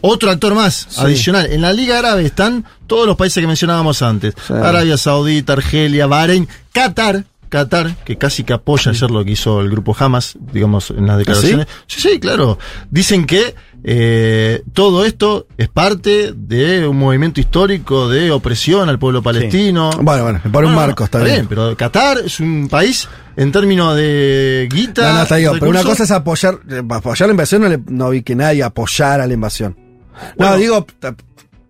Otro actor más, Sí. adicional. En la Liga Árabe están todos los países que mencionábamos antes. Sí. Arabia Saudita, Argelia, Bahrein, Qatar. Qatar, que casi que apoya ayer lo que hizo el grupo Hamas, digamos, en las declaraciones. Sí, sí, claro. Dicen que eh, todo esto es parte de un movimiento histórico de opresión al pueblo palestino. Bueno, bueno, por un no, marco está bien. Pero Qatar es un país en términos de guita. No, no, está bien, pero una cosa es apoyar, eh, apoyar la invasión, no, le- no vi que nadie apoyara la invasión. Bueno. no, digo,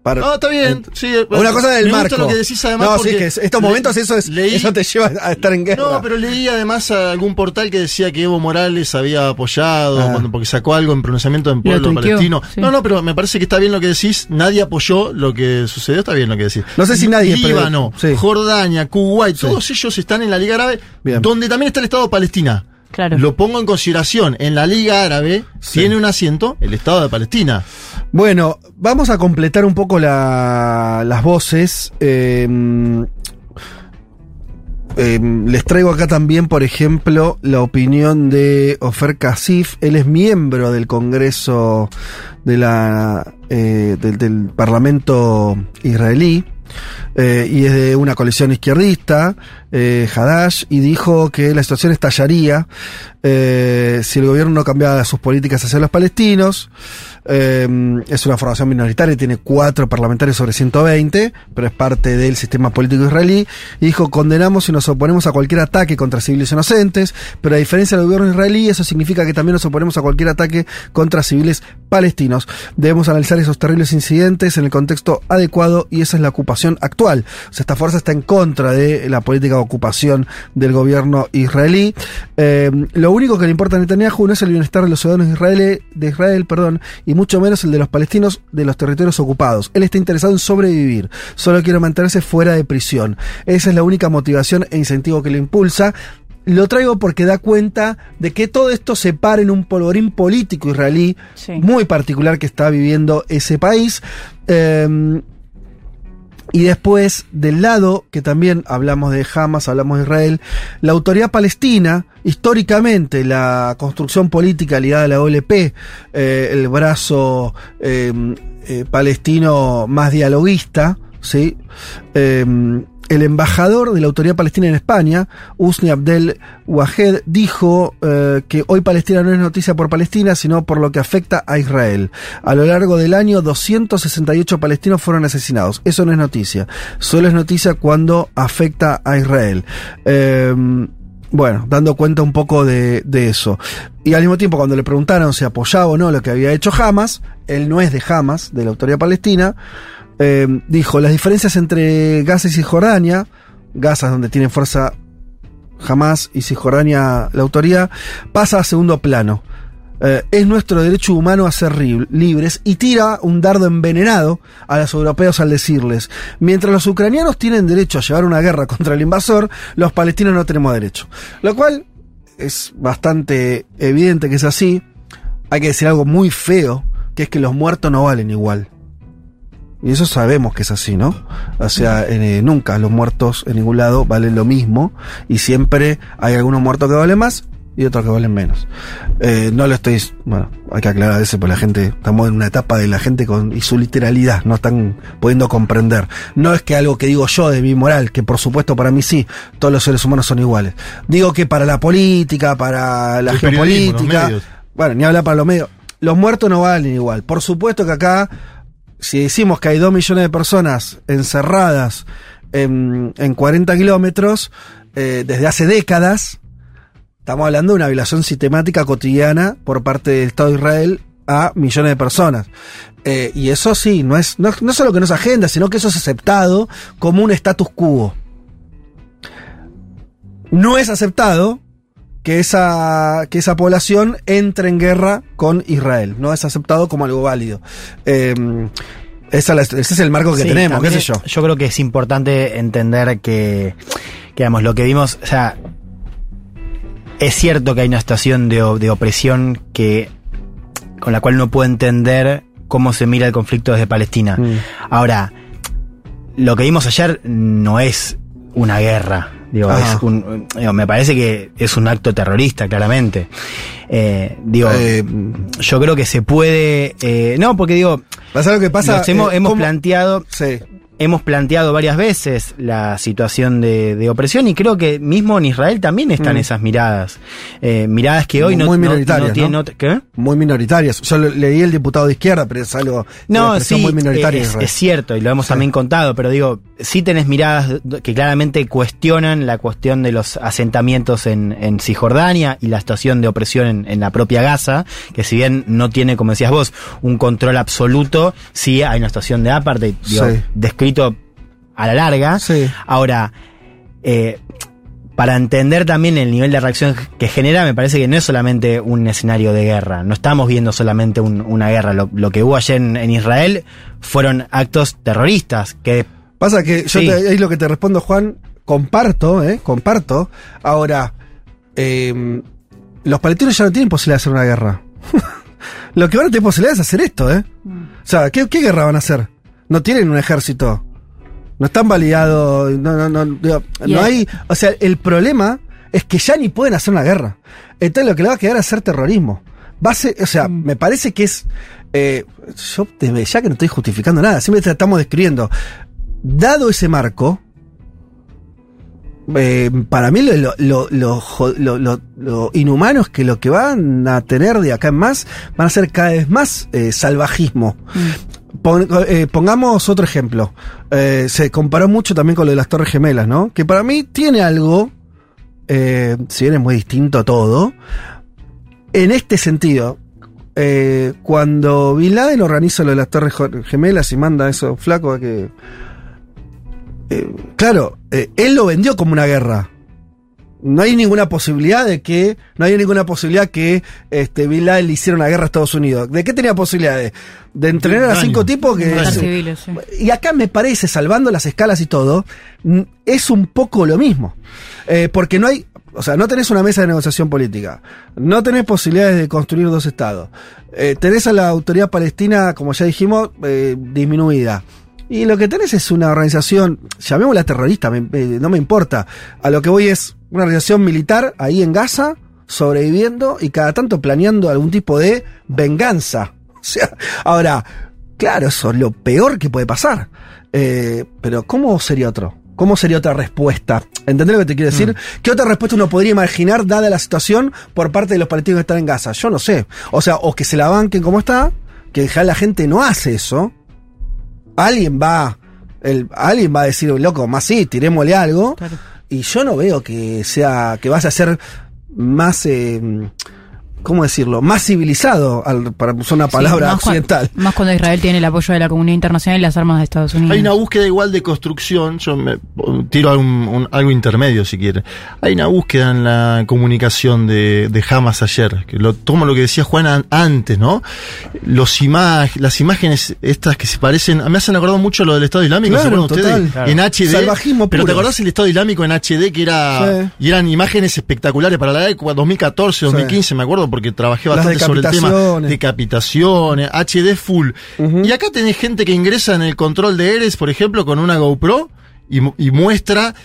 para, No, está bien. sí, Una cosa del me gusta marco. lo que decís además. no, sí, que es- estos le- momentos eso, es, leí- eso te lleva a estar en guerra. No, pero leí además a algún portal que decía que Evo Morales había apoyado Ah. cuando, porque sacó algo en pronunciamiento en pueblo palestino. sí. No, no, pero me parece que está bien lo que decís. Nadie apoyó lo que sucedió. Está bien lo que decís. No sé si nadie, pero- Líbano, sí. Jordania, Kuwait, Sí. todos ellos están en la Liga Árabe, Bien. donde también está el Estado de Palestina. Claro. Lo pongo en consideración. En la Liga Árabe Sí. tiene un asiento el Estado de Palestina. Bueno, vamos a completar un poco la- las voces. Eh, eh, les traigo acá también, por ejemplo, la opinión de Ofer Kasif. Él es miembro del Congreso de la, eh, del, del Parlamento israelí. Eh, y es de una coalición izquierdista, eh, Hadash, y dijo que la situación estallaría eh, si el gobierno no cambiaba sus políticas hacia los palestinos. Eh, es una formación minoritaria, tiene cuatro parlamentarios sobre 120, pero es parte del sistema político israelí. Y dijo, condenamos y nos oponemos a cualquier ataque contra civiles inocentes, pero a diferencia del gobierno israelí, eso significa que también nos oponemos a cualquier ataque contra civiles palestinos. Debemos analizar esos terribles incidentes en el contexto adecuado y esa es la ocupación actual. O sea, esta fuerza está en contra de la política de ocupación del gobierno israelí. Eh, lo único que le importa a Netanyahu no es el bienestar de los ciudadanos de Israel, de Israel perdón, y mucho menos el de los palestinos de los territorios ocupados. Él está interesado en sobrevivir, solo quiere mantenerse fuera de prisión. Esa es la única motivación e incentivo que le impulsa. Lo traigo porque da cuenta de que todo esto se para en un polvorín político israelí Sí. muy particular que está viviendo ese país. Eh, y después, del lado, que también hablamos de Hamas, hablamos de Israel, la autoridad palestina, históricamente la construcción política ligada a la OLP, eh, el brazo eh, eh, palestino más dialoguista, ¿sí? Eh, el embajador de la autoridad palestina en España, Usni Abdel Wahed, dijo eh, que hoy Palestina no es noticia por Palestina, sino por lo que afecta a Israel. A lo largo del año, 268 palestinos fueron asesinados. Eso no es noticia. Solo es noticia cuando afecta a Israel. Eh, bueno, dando cuenta un poco de, de eso. Y al mismo tiempo, cuando le preguntaron si apoyaba o no lo que había hecho Hamas, él no es de Hamas, de la autoridad palestina, eh, dijo, las diferencias entre Gaza y Cisjordania, Gaza es donde tiene fuerza Hamas y Cisjordania la autoridad, pasa a segundo plano. Eh, es nuestro derecho humano a ser libres y tira un dardo envenenado a los europeos al decirles, mientras los ucranianos tienen derecho a llevar una guerra contra el invasor, los palestinos no tenemos derecho. Lo cual es bastante evidente que es así. Hay que decir algo muy feo, que es que los muertos no valen igual. Y eso sabemos que es así, ¿no? O sea, eh, nunca los muertos en ningún lado valen lo mismo y siempre hay algunos muertos que valen más y otros que valen menos. Eh, no lo estoy, bueno, hay que aclarar eso, porque la gente, estamos en una etapa de la gente con, y su literalidad, no están pudiendo comprender. No es que algo que digo yo de mi moral, que por supuesto para mí sí, todos los seres humanos son iguales. Digo que para la política, para la El geopolítica, bueno, ni hablar para los medios, los muertos no valen igual. Por supuesto que acá, si decimos que hay dos millones de personas encerradas en, en 40 kilómetros, eh, desde hace décadas, estamos hablando de una violación sistemática cotidiana por parte del Estado de Israel a millones de personas. Eh, y eso sí, no es, no, no solo que no es agenda, sino que eso es aceptado como un status quo. No es aceptado que esa, que esa población entre en guerra con Israel. No es aceptado como algo válido. Eh, esa la- ese es el marco que Sí, tenemos, qué también sé yo. Yo creo que es importante entender que, que, digamos, lo que vimos, o sea, es cierto que hay una situación de, de opresión que con la cual uno puede entender cómo se mira el conflicto desde Palestina. Mm. Ahora, lo que vimos ayer no es una guerra. Digo, es un- digo, me parece que es un acto terrorista, claramente. Eh, digo, Eh, yo creo que se puede. eh, no, porque digo, pasa lo que pasa. hemos, eh, hemos ¿cómo- planteado Sí. Hemos planteado varias veces la situación de, de opresión y creo que mismo en Israel también están Mm. esas miradas. Eh, miradas que hoy no, Muy no- minoritarias, no tienen ¿no? ¿qué? muy minoritarias. Yo leí el diputado de izquierda, pero es algo No, sí, muy minoritaria. es, cierto, y lo hemos Sí. también contado, pero digo, sí tenés miradas que claramente cuestionan la cuestión de los asentamientos en, en Cisjordania y la situación de opresión en, en la propia Gaza, que si bien no tiene, como decías vos, un control absoluto, sí hay una situación de apartheid, digo, Sí. Descrito a la larga. Sí. Ahora, eh, para entender también el nivel de reacción que genera, me parece que no es solamente un escenario de guerra. No estamos viendo solamente un- una guerra. Lo, lo que hubo ayer en, en Israel fueron actos terroristas que Pasa que yo te, es lo que te respondo, Juan. Comparto, ¿eh? Comparto. Ahora, eh, los palestinos ya no tienen posibilidad de hacer una guerra. lo que van a tener posibilidad es hacer esto, ¿eh? O sea, ¿qué, qué guerra van a hacer? No tienen un ejército. No están validados. No, no, no, digo, no hay. O sea, el problema es que ya ni pueden hacer una guerra. Entonces lo que le va a quedar es hacer terrorismo. Va a ser- o sea, me parece que es. eh, yo desde ya que no estoy justificando nada, simplemente estamos describiendo. Dado ese marco, eh, para mí lo, lo, inhumano es que lo que van a tener de acá en más van a ser cada vez más eh, salvajismo. Eh, pongamos otro ejemplo. Eh, se comparó mucho también con lo de las Torres Gemelas, ¿no? Que para mí tiene algo, eh, si bien es muy distinto todo, en este sentido. cuando Bin Laden organiza lo de las Torres Gemelas y manda a esos flacos a que. claro, él lo vendió como una guerra. No hay ninguna posibilidad de que. No hay ninguna posibilidad que este, Bin Laden le hiciera una guerra a Estados Unidos. ¿De qué tenía posibilidades? De entrenar a cinco tipos que. Civiles, sí. Y acá me parece, salvando las escalas y todo, es un poco lo mismo. Eh, porque no hay, o sea, no tenés una mesa de negociación política, no tenés posibilidades de construir dos estados, eh, tenés a la autoridad palestina, como ya dijimos, eh, disminuida. Y lo que tenés es una organización, llamémosla terrorista, me- me- no me importa. A lo que voy es una organización militar ahí en Gaza, sobreviviendo y cada tanto planeando algún tipo de venganza. O sea, ahora, claro, eso es lo peor que puede pasar. Eh, pero ¿cómo sería otro? ¿Cómo sería otra respuesta? ¿Entendés lo que te quiero decir? ¿Qué otra respuesta uno podría imaginar dada la situación por parte de los palestinos que están en Gaza? Yo no sé. O sea, o que se la banquen como está, que en general la gente no hace eso. Alguien va, el, alguien va a decir, loco, más sí, tirémosle algo. Claro. Y yo no veo que sea, que vas a ser más, eh, ¿cómo decirlo? Más civilizado, al- para usar una palabra Sí, más occidental. más cuando Israel tiene el apoyo de la comunidad internacional y las armas de Estados Unidos. Hay una búsqueda igual de construcción, yo me tiro un- un- algo intermedio si quiere. Hay una búsqueda en la comunicación de, de Hamas ayer, que lo tomo lo que decía Juan an- antes, ¿no? Los imag las imágenes estas que se parecen, me hacen acordar mucho lo del Estado Islámico, ¿se Claro, acuerdan ustedes? En HD. Salvajismo Pero ¿te puro. acordás el Estado Islámico en HD que era Sí. y eran imágenes espectaculares para la época 2014, 2015, me acuerdo porque trabajé bastante sobre el tema decapitaciones. decapitaciones, HD full. Y acá tenés gente que ingresa en el control de Eres, por ejemplo, con una GoPro y, mu- y muestra.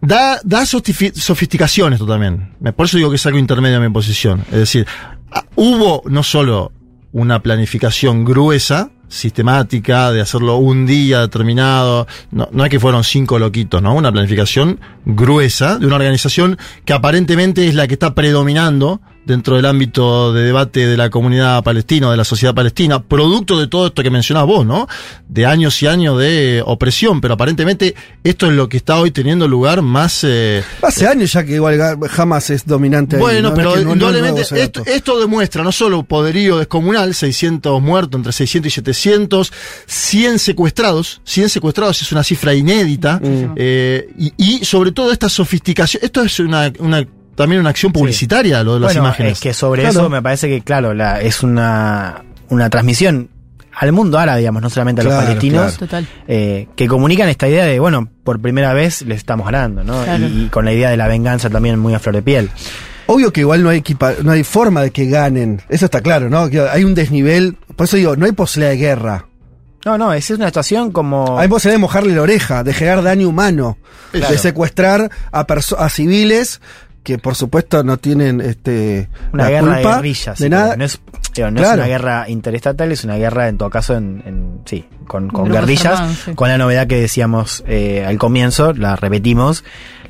da, da sofisticación esto también. Por eso digo que es algo intermedio a mi posición. Es decir, ah, hubo no solo una planificación gruesa, sistemática, de hacerlo un día determinado, no, no es que fueron cinco loquitos, ¿no? Una planificación gruesa de una organización que aparentemente es la que está predominando dentro del ámbito de debate de la comunidad palestina, o de la sociedad palestina, producto de todo esto que mencionás vos, ¿no? De años y años de opresión, pero aparentemente esto es lo que está hoy teniendo lugar más... eh, Hace años ya que igual Hamas es dominante ahí, bueno, ¿no? pero No es que no- no es nuevo indudablemente esto, esto demuestra no solo poderío descomunal, 600 muertos, entre 600 y 700, 100 secuestrados, 100 secuestrados es una cifra inédita, eh, y, y sobre todo esta sofisticación, esto es una, una- también una acción publicitaria, lo de las bueno, imágenes. es que sobre Claro. eso me parece que, claro, la, es una, una transmisión al mundo árabe, digamos, no solamente a los palestinos, claro. Total. eh, que comunican esta idea de, bueno, por primera vez les estamos ganando, ¿no? Claro. Y, y con la idea de la venganza también muy a flor de piel. Obvio que igual no hay equipa- no hay forma de que ganen. Eso está claro, ¿no? Que hay un desnivel. Por eso digo, no hay posibilidad de guerra. No, no, esa es una situación como... Hay posibilidad de mojarle la oreja, de generar daño humano, Claro. de secuestrar a, a civiles que por supuesto no tienen este una la guerra de guerrillas. de nada. No, es, digo, no Claro. es una guerra interestatal, es una guerra en todo caso en, en- sí, con, con guerrillas, armados, sí. con la novedad que decíamos eh, al comienzo, la repetimos,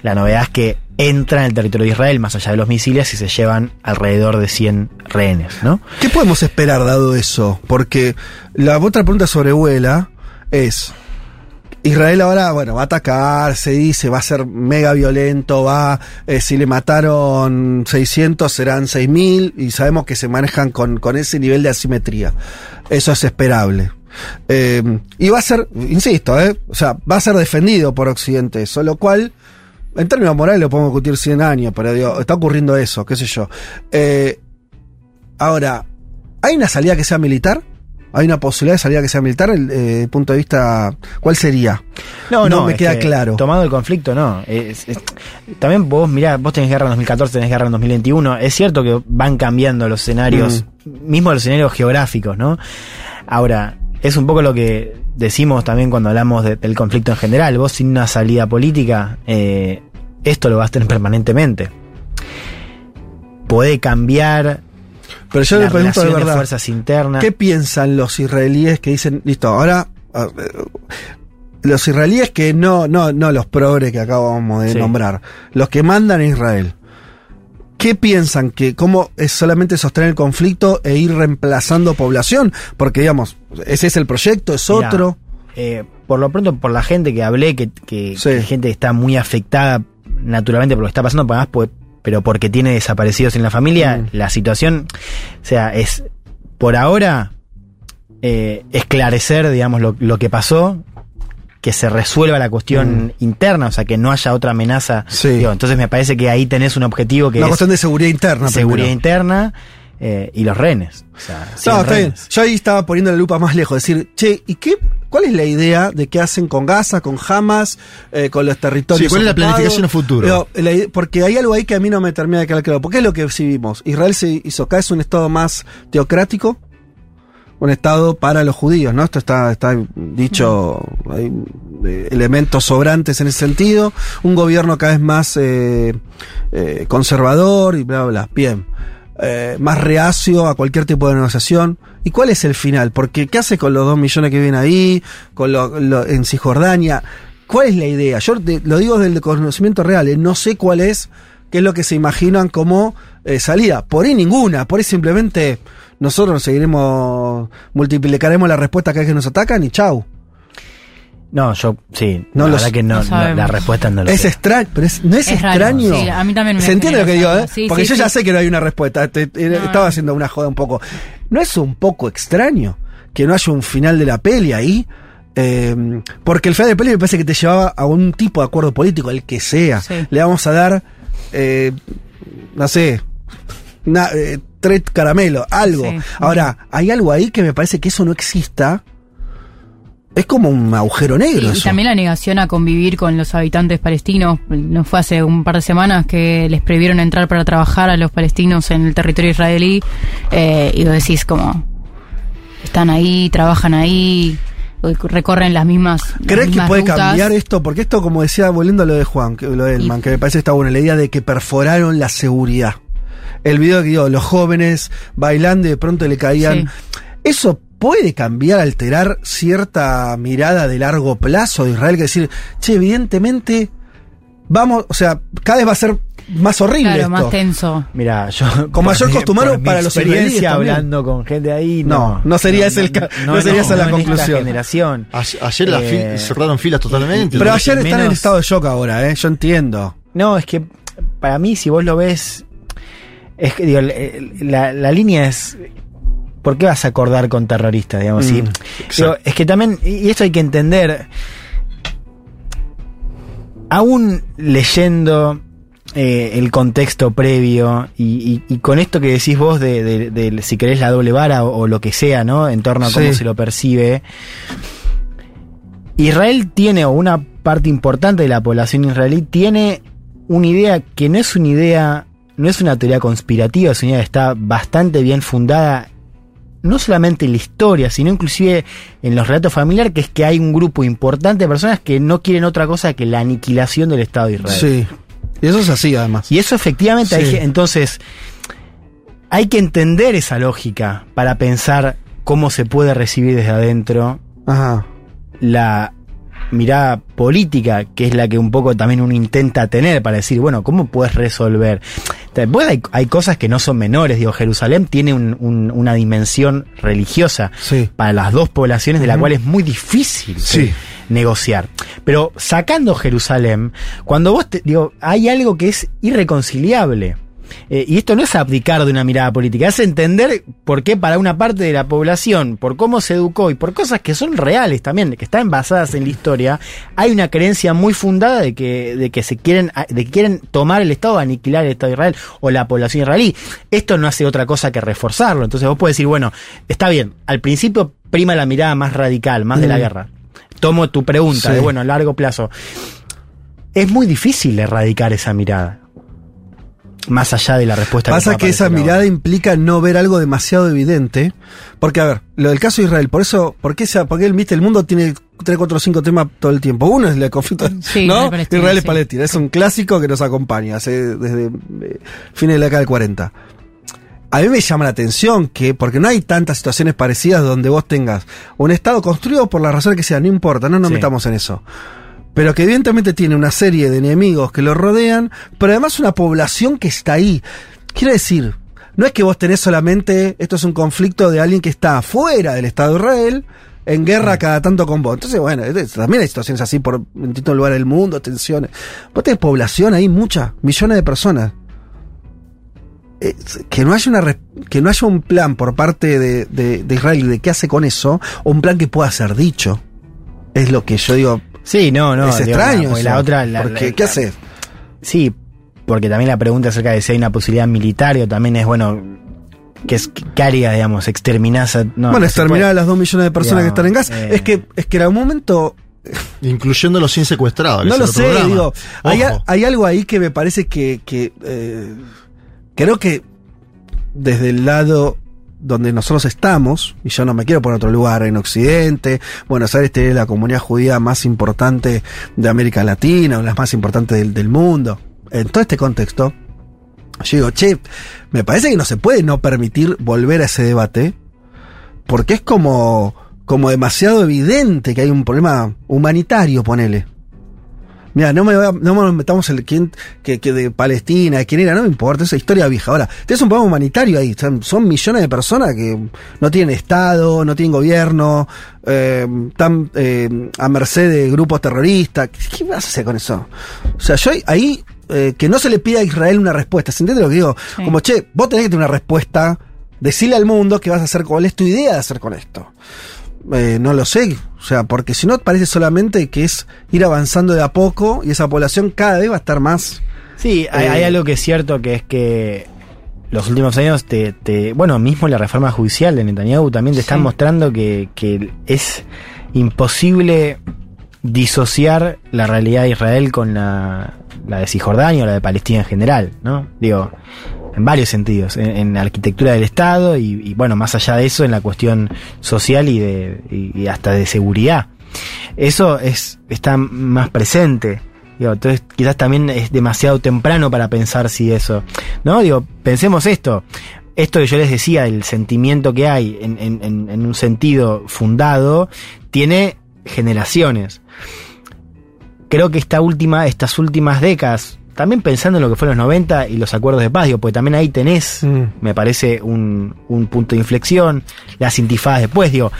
la novedad es que entran en el territorio de Israel más allá de los misiles y se llevan alrededor de 100 rehenes, ¿no? ¿Qué podemos esperar dado eso? Porque la otra pregunta sobrevuela es Israel ahora, bueno, va a atacar, se dice, va a ser mega violento, va, eh, si le mataron 600 serán 6.000 y sabemos que se manejan con, con ese nivel de asimetría. Eso es esperable. Eh, y va a ser, insisto, eh, o sea, va a ser defendido por Occidente eso, lo cual, en términos morales lo podemos discutir 100 años, pero digo, está ocurriendo eso, qué sé yo. Eh, ahora, ¿hay una salida que sea militar? ¿Hay una posibilidad de salida que sea militar? El eh, punto de vista, ¿cuál sería? No, no, me es queda que claro. Tomado el conflicto, no. Es- es- también vos, mirá, vos tenés guerra en 2014, tenés guerra en 2021. Es cierto que van cambiando los escenarios, Mm. mismo los escenarios geográficos, ¿no? Ahora, es un poco lo que decimos también cuando hablamos de- del conflicto en general. Vos sin una salida política, eh, esto lo vas a tener permanentemente. Puede cambiar Pero yo la le pregunto de relación de verdad, fuerzas internas. ¿qué piensan los israelíes que dicen, listo, ahora... ah, eh, los israelíes que no, no, no los progres que acabamos de Sí. nombrar, los que mandan a Israel, ¿qué piensan que cómo es solamente sostener el conflicto e ir reemplazando población? Porque digamos, ese es el proyecto, es Mirá, otro. eh, por lo pronto, por la gente que hablé, que, que, Sí. que gente que está muy afectada naturalmente por lo que está pasando, además por- pero porque tiene desaparecidos en la familia, Mm. la situación, o sea, es por ahora eh, esclarecer, digamos, lo, lo que pasó, que se resuelva la cuestión interna, o sea, que no haya otra amenaza. Mm. Sí. Digo, entonces me parece que ahí tenés un objetivo que Una es cuestión de seguridad interna. seguridad primero. interna eh, y los rehenes. O sea, No, 100 está bien. Yo ahí estaba poniendo la lupa más lejos. Decir, che, ¿y qué? ¿Cuál es la idea de qué hacen con Gaza, con Hamas, eh, con los territorios? Sí, ¿cuál es la planificación a futuro? La porque hay algo ahí que a mí no me termina de quedar claro. Porque es lo que sí vimos. Israel se hizo acá, es un estado más teocrático. Un estado para los judíos, ¿no? Esto está, está dicho, hay eh, elementos sobrantes en ese sentido. Un gobierno cada vez más eh, eh, conservador y bla, bla, bla. Bien. Eh, más reacio a cualquier tipo de negociación. ¿Y cuál es el final? Porque ¿qué hace con los dos millones que vienen ahí? Con lo, lo- en Cisjordania. ¿Cuál es la idea? Yo lo digo desde el conocimiento real. eh, No sé cuál es, qué es lo que se imaginan como eh, salida. Por ahí ninguna. Por ahí simplemente nosotros seguiremos, multiplicaremos la respuesta cada vez que nos atacan y chau. No, yo sí, No la lo verdad sé. que no, No no, sabemos. la respuesta no lo Es sé. extraño, pero es- no es, Es raro, extraño. sí, a mí también me Se entiende lo que digo, ¿eh? Sí, Porque sí, yo ya sé que no hay una respuesta. te- te- No, estaba haciendo una joda un poco. ¿No es un poco extraño que no haya un final de la peli ahí? Eh, porque el final de la peli me parece que te llevaba a un tipo de acuerdo político, el que sea. Sí. Le vamos a dar, eh, no sé, na- eh, tres caramelos, algo. Sí. Ahora, hay algo ahí que me parece que eso no exista. Es como un agujero negro. Y eso. también la negación a convivir con los habitantes palestinos. No fue hace un par de semanas que les prohibieron entrar para trabajar a los palestinos en el territorio israelí. eh, y vos decís como, están ahí, trabajan ahí. recorren las mismas. ¿Crees que puede rutas. cambiar esto? Porque esto, como decía, volviendo a lo de Juan, que, lo de Elman, Y- que me parece que está bueno, la idea de que perforaron la seguridad. El video que dio, los jóvenes bailando y de pronto le caían. Eso puede cambiar, alterar cierta mirada de largo plazo de Israel, que decir, che, evidentemente, vamos, o sea, cada vez va a ser más horrible Claro, esto. más tenso. Mira, yo. Con mayor costumbre para los experiencia también. hablando con gente ahí. No, No, no sería ese el no sería esa la en conclusión. generación. Ayer las Eh, fil- cerraron filas totalmente. Pero ayer están en menos- estado de shock ahora, ¿eh? Yo entiendo. No, es que para mí, si vos lo ves, es que digo, la, la línea es. ¿Por qué vas a acordar con terroristas? Digamos, Mm. Digo, es que también, y esto hay que entender, aún leyendo eh, el contexto previo y, y- y con esto que decís vos de, de- de si querés la doble vara o, o lo que sea, ¿no? En torno a cómo Sí. se lo percibe. Israel tiene, o una parte importante de la población israelí tiene una idea que no es una idea, no es una teoría conspirativa, es una idea que está bastante bien fundada, no solamente en la historia, sino inclusive en los relatos familiares, que es que hay un grupo importante de personas que no quieren otra cosa que la aniquilación del Estado de Israel. Sí. Y eso es así, además. Y eso efectivamente Sí. entonces, hay que entender esa lógica para pensar cómo se puede recibir desde adentro Ajá. la mirada política, que es la que un poco también uno intenta tener para decir, bueno, ¿cómo puedes resolver? Después hay, hay cosas que no son menores, digo, Jerusalén tiene un- un- una dimensión religiosa Sí. para las dos poblaciones de la cual es muy difícil Sí. negociar. Pero sacando Jerusalén, cuando vos te, digo, hay algo que es irreconciliable. Eh, y esto no es abdicar de una mirada política, es entender por qué para una parte de la población, por cómo se educó y por cosas que son reales también, que están basadas en la historia, hay una creencia muy fundada de que, de que se quieren, de que quieren tomar el Estado, aniquilar el Estado de Israel o la población israelí. Esto no hace otra cosa que reforzarlo. Entonces vos puedes decir, bueno, está bien, al principio prima la mirada más radical, más de la Mm. guerra. Tomo tu pregunta Sí. de, bueno, a largo plazo. Es muy difícil erradicar esa mirada. Más allá de la respuesta Pasa pueda que esa mirada ahora. implica no ver algo demasiado evidente. Porque, a ver, lo del caso de Israel, por eso, ¿por qué, se, porque viste, el mundo tiene 3, 4, 5 temas todo el tiempo? Uno es el conflicto, Sí, ¿no? Israel y sí. Palestina. Es un clásico que nos acompaña hace, desde eh, fines de la década del 40. A mí me llama la atención que, porque no hay tantas situaciones parecidas donde vos tengas un Estado construido por la razón que sea, no importa, no nos Sí. metamos en eso. Pero que evidentemente tiene una serie de enemigos que lo rodean, pero además una población que está ahí. Quiero decir, no es que vos tenés solamente, esto es un conflicto de alguien que está afuera del Estado de Israel, en guerra cada tanto con vos. Entonces, bueno, también hay situaciones así por en distintos lugares del mundo, tensiones. Vos tenés población ahí, mucha, millones de personas. Es- que no haya una que no haya un plan por parte de, de, de Israel de qué hace con eso, o un plan que pueda ser dicho. Es lo que yo digo. Sí, no, no. es digo, extraño. eso, la otra. la- porque, la- ¿qué hace? Sí, porque también la pregunta acerca de si hay una posibilidad militar o también es, bueno, que es qué haría, digamos, exterminás a. No, bueno, exterminar a las dos millones de personas que están en gas. eh. Es que, es que en algún momento Incluyendo los 100 secuestrados. No lo sé, programa. digo, hay, hay algo ahí que me parece que, que eh, creo que desde el lado donde nosotros estamos, y yo no me quiero poner otro lugar, en Occidente, Buenos Aires tiene la comunidad judía más importante de América Latina, una las más importantes del, del mundo. En todo este contexto, yo digo, che, me parece que no se puede no permitir volver a ese debate, porque es como, como demasiado evidente que hay un problema humanitario, ponele. Mira, no me, voy a- no nos metamos en quién, que, que de Palestina, de quién era, no me importa, esa historia vieja. Ahora, tienes un problema humanitario ahí, son, son millones de personas que no tienen Estado, no tienen gobierno, eh, están eh, a merced de grupos terroristas. ¿Qué, qué vas a hacer con eso? O sea, yo ahí, eh, que no se le pida a Israel una respuesta, ¿se entiende lo que digo? Sí. Como, che, vos tenés que tener una respuesta, decirle al mundo qué vas a hacer, cuál es tu idea de hacer con esto. Eh, no lo sé. O sea, porque si no parece solamente que es ir avanzando de a poco y esa población cada vez va a estar más. Sí, hay, Eh, hay algo que es cierto que es que los últimos años te, te- bueno, mismo la reforma judicial de Netanyahu también te están Sí. mostrando que, que es imposible disociar la realidad de Israel con la, la de Cisjordania o la de Palestina en general, ¿no? Digo, en varios sentidos, en, la arquitectura del Estado y, bueno, más allá de eso, en la cuestión social y, de, y, hasta de seguridad. Eso es, está más presente. Entonces quizás también es demasiado temprano para pensar si eso. ¿No? Digo, pensemos esto. Esto que yo les decía, el sentimiento que hay en, en, en un sentido fundado, tiene generaciones. Creo que esta última, estas últimas décadas, también pensando en lo que fueron los 90 y los acuerdos de paz, digo, porque también ahí tenés, Mm. me parece, un, un punto de inflexión, las intifadas después, digo,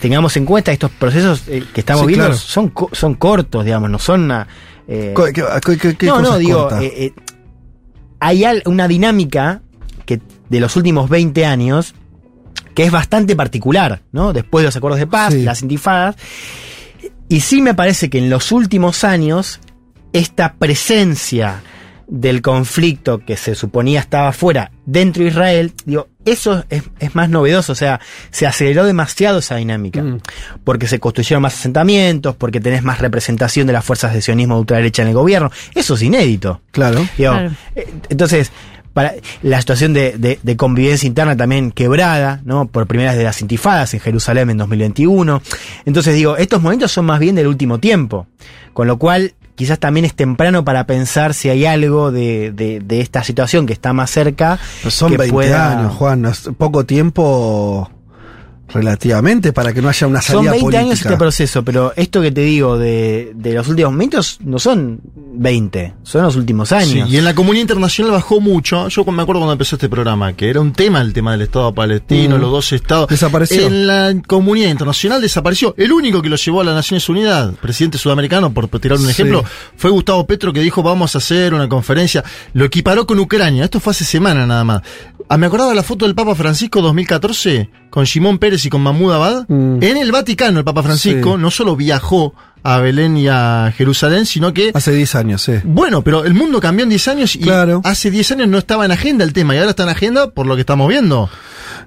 tengamos en cuenta estos procesos eh, que estamos Sí, viendo claro. son, son cortos, digamos, no son una... eh, Co- ¿Qué, qué- qué- qué no, no, digo, eh, eh, hay una dinámica que de los últimos 20 años que es bastante particular, ¿no? Después de los acuerdos de paz, Sí. las intifadas. Y sí me parece que en los últimos años, esta presencia del conflicto que se suponía estaba fuera dentro de Israel, digo, eso es, es más novedoso, o sea, se aceleró demasiado esa dinámica, Mm. porque se construyeron más asentamientos, porque tenés más representación de las fuerzas de sionismo de ultraderecha en el gobierno, eso es inédito. Claro. Digo, Claro. eh, Entonces, para la situación de, de- de convivencia interna también quebrada, ¿no? Por primera vez de las intifadas en Jerusalén en 2021. Entonces, digo, estos momentos son más bien del último tiempo. Con lo cual, quizás también es temprano para pensar si hay algo de, de- de esta situación que está más cerca. Pero son que 20 pueda- años, Juan. poco tiempo relativamente para que no haya una Son salida 20 política. años este proceso, pero esto que te digo de, de los últimos momentos no son 20, son los últimos Sí, años. y en la comunidad internacional bajó mucho. Yo me acuerdo cuando empezó este programa, que era un tema el tema del Estado palestino, Mm. los dos estados. Desapareció. En la comunidad internacional desapareció. El único que lo llevó a las Naciones Unidas, presidente sudamericano, por tirar un Sí. ejemplo, fue Gustavo Petro que dijo vamos a hacer una conferencia. Lo equiparó con Ucrania. Esto fue hace semana nada más. Ah, me acordaba la foto del Papa Francisco 2014 con Simón Pérez y con Mahmoud Abad. Mm. En el Vaticano el Papa Francisco Sí. no solo viajó a Belén y a Jerusalén, sino que Hace 10 años, sí. bueno, pero el mundo cambió en 10 años y Claro. hace 10 años no estaba en agenda el tema y ahora está en agenda por lo que estamos viendo.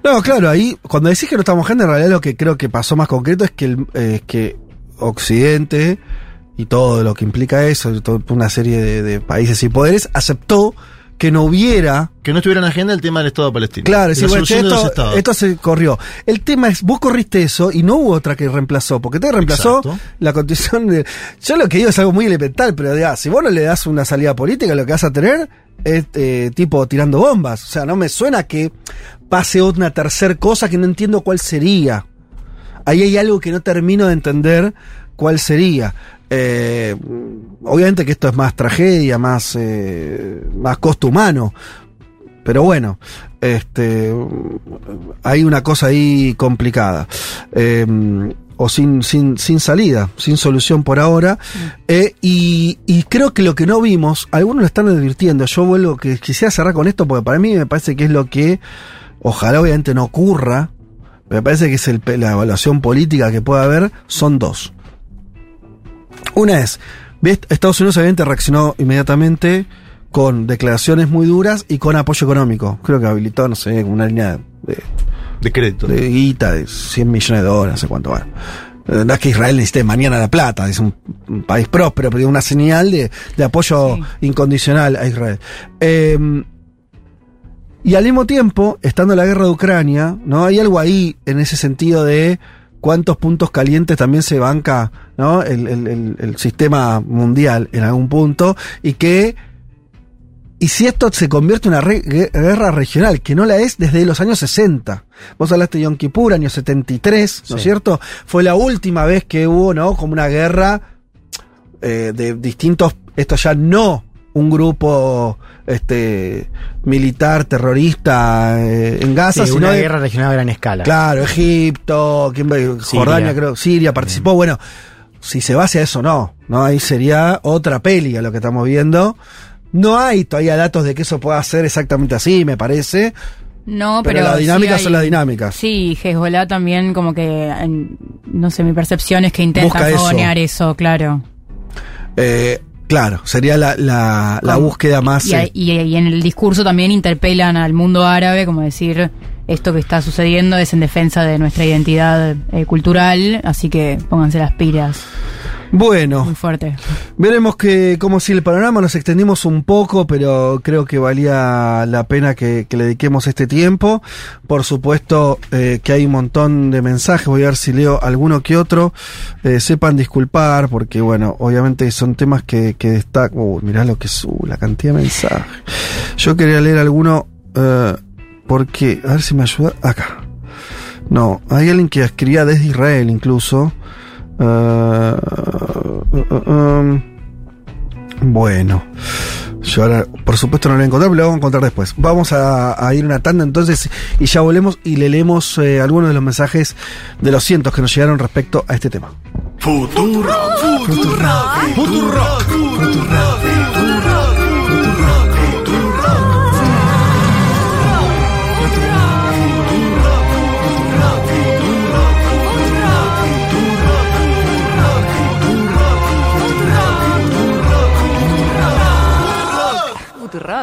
No, claro, ahí, cuando decís que no estamos gente, en realidad lo que creo que pasó más concreto es que, el, eh, que Occidente y todo lo que implica eso, toda una serie de, de países y poderes, aceptó que no hubiera Que no estuviera en agenda el tema del Estado palestino. Claro, la bueno, esto, esto se corrió. El tema es, vos corriste eso y no hubo otra que reemplazó, porque te reemplazó Exacto. la condición de... Yo lo que digo es algo muy elemental, pero ya, si vos no le das una salida política, lo que vas a tener es eh, tipo tirando bombas. O sea, no me suena que pase una tercer cosa que no entiendo cuál sería. Ahí hay algo que no termino de entender cuál sería. Eh, obviamente que esto es más tragedia, más, eh, más costo humano. Pero bueno, este, hay una cosa ahí complicada. Eh, o sin, sin, sin salida, sin solución por ahora. Eh, y, y creo que lo que no vimos, algunos lo están advirtiendo. Yo vuelvo que quisiera cerrar con esto porque para mí me parece que es lo que ojalá obviamente no ocurra. Me parece que es el, la evaluación política que puede haber, son dos. Una es. Estados Unidos obviamente reaccionó inmediatamente con declaraciones muy duras y con apoyo económico. Creo que habilitó, no sé, una línea de, De crédito. de guita de 100 millones de dólares, no sé cuánto va. Eh, No es que Israel necesite mañana la plata, es un, un país próspero, pero una señal de, de apoyo Sí. incondicional a Israel. Eh, y al mismo tiempo, estando la guerra de Ucrania, ¿no? Hay algo ahí en ese sentido de cuántos puntos calientes también se banca, ¿no? El, el- el- el sistema mundial en algún punto. Y que. Y si esto se convierte en una re- guerra regional, que no la es desde los años 60. Vos hablaste de Yom Kippur, año 73, ¿no es Sí. cierto? Fue la última vez que hubo, ¿no? Como una guerra eh, de distintos. Esto ya no un grupo este militar terrorista eh, en Gaza, Sí, sino una de- guerra regional a gran escala. Claro, Egipto. Jordania, creo, Siria participó. Bueno, si se va hacia eso, no. No, ahí sería otra peli a lo que estamos viendo. No hay todavía datos de que eso pueda ser exactamente así, me parece. No, Pero pero. las dinámicas sí son las dinámicas. Sí, Hezbollah también, como que. en- no sé, mi percepción es que eso. fogonear eso, claro. Eh, claro, sería la, la, la Con- búsqueda más. Y, eh, y- y en el discurso también interpelan al mundo árabe, como decir, esto que está sucediendo es en defensa de nuestra identidad eh, cultural, así que pónganse las pilas. Bueno, Muy fuerte. veremos que, cómo sigue el panorama. Nos extendimos un poco, pero creo que valía la pena que, que le dediquemos este tiempo. Por supuesto eh, que hay un montón de mensajes. Voy a ver si leo alguno que otro. Eh, sepan disculpar, porque bueno, obviamente son temas que, que destacan. Uy, mirá lo que es uh, la cantidad de mensajes. Yo quería leer alguno, eh, porque, a ver si me ayuda. Acá. No, hay alguien que escribía desde Israel incluso. Eh, uh, uh, um, bueno, yo ahora, por supuesto, no lo voy a encontrar, pero lo vamos a encontrar después. Vamos a, a ir a una tanda entonces y ya volvemos y le leemos eh, algunos de los mensajes de los cientos que nos llegaron respecto a este tema.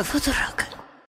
空空が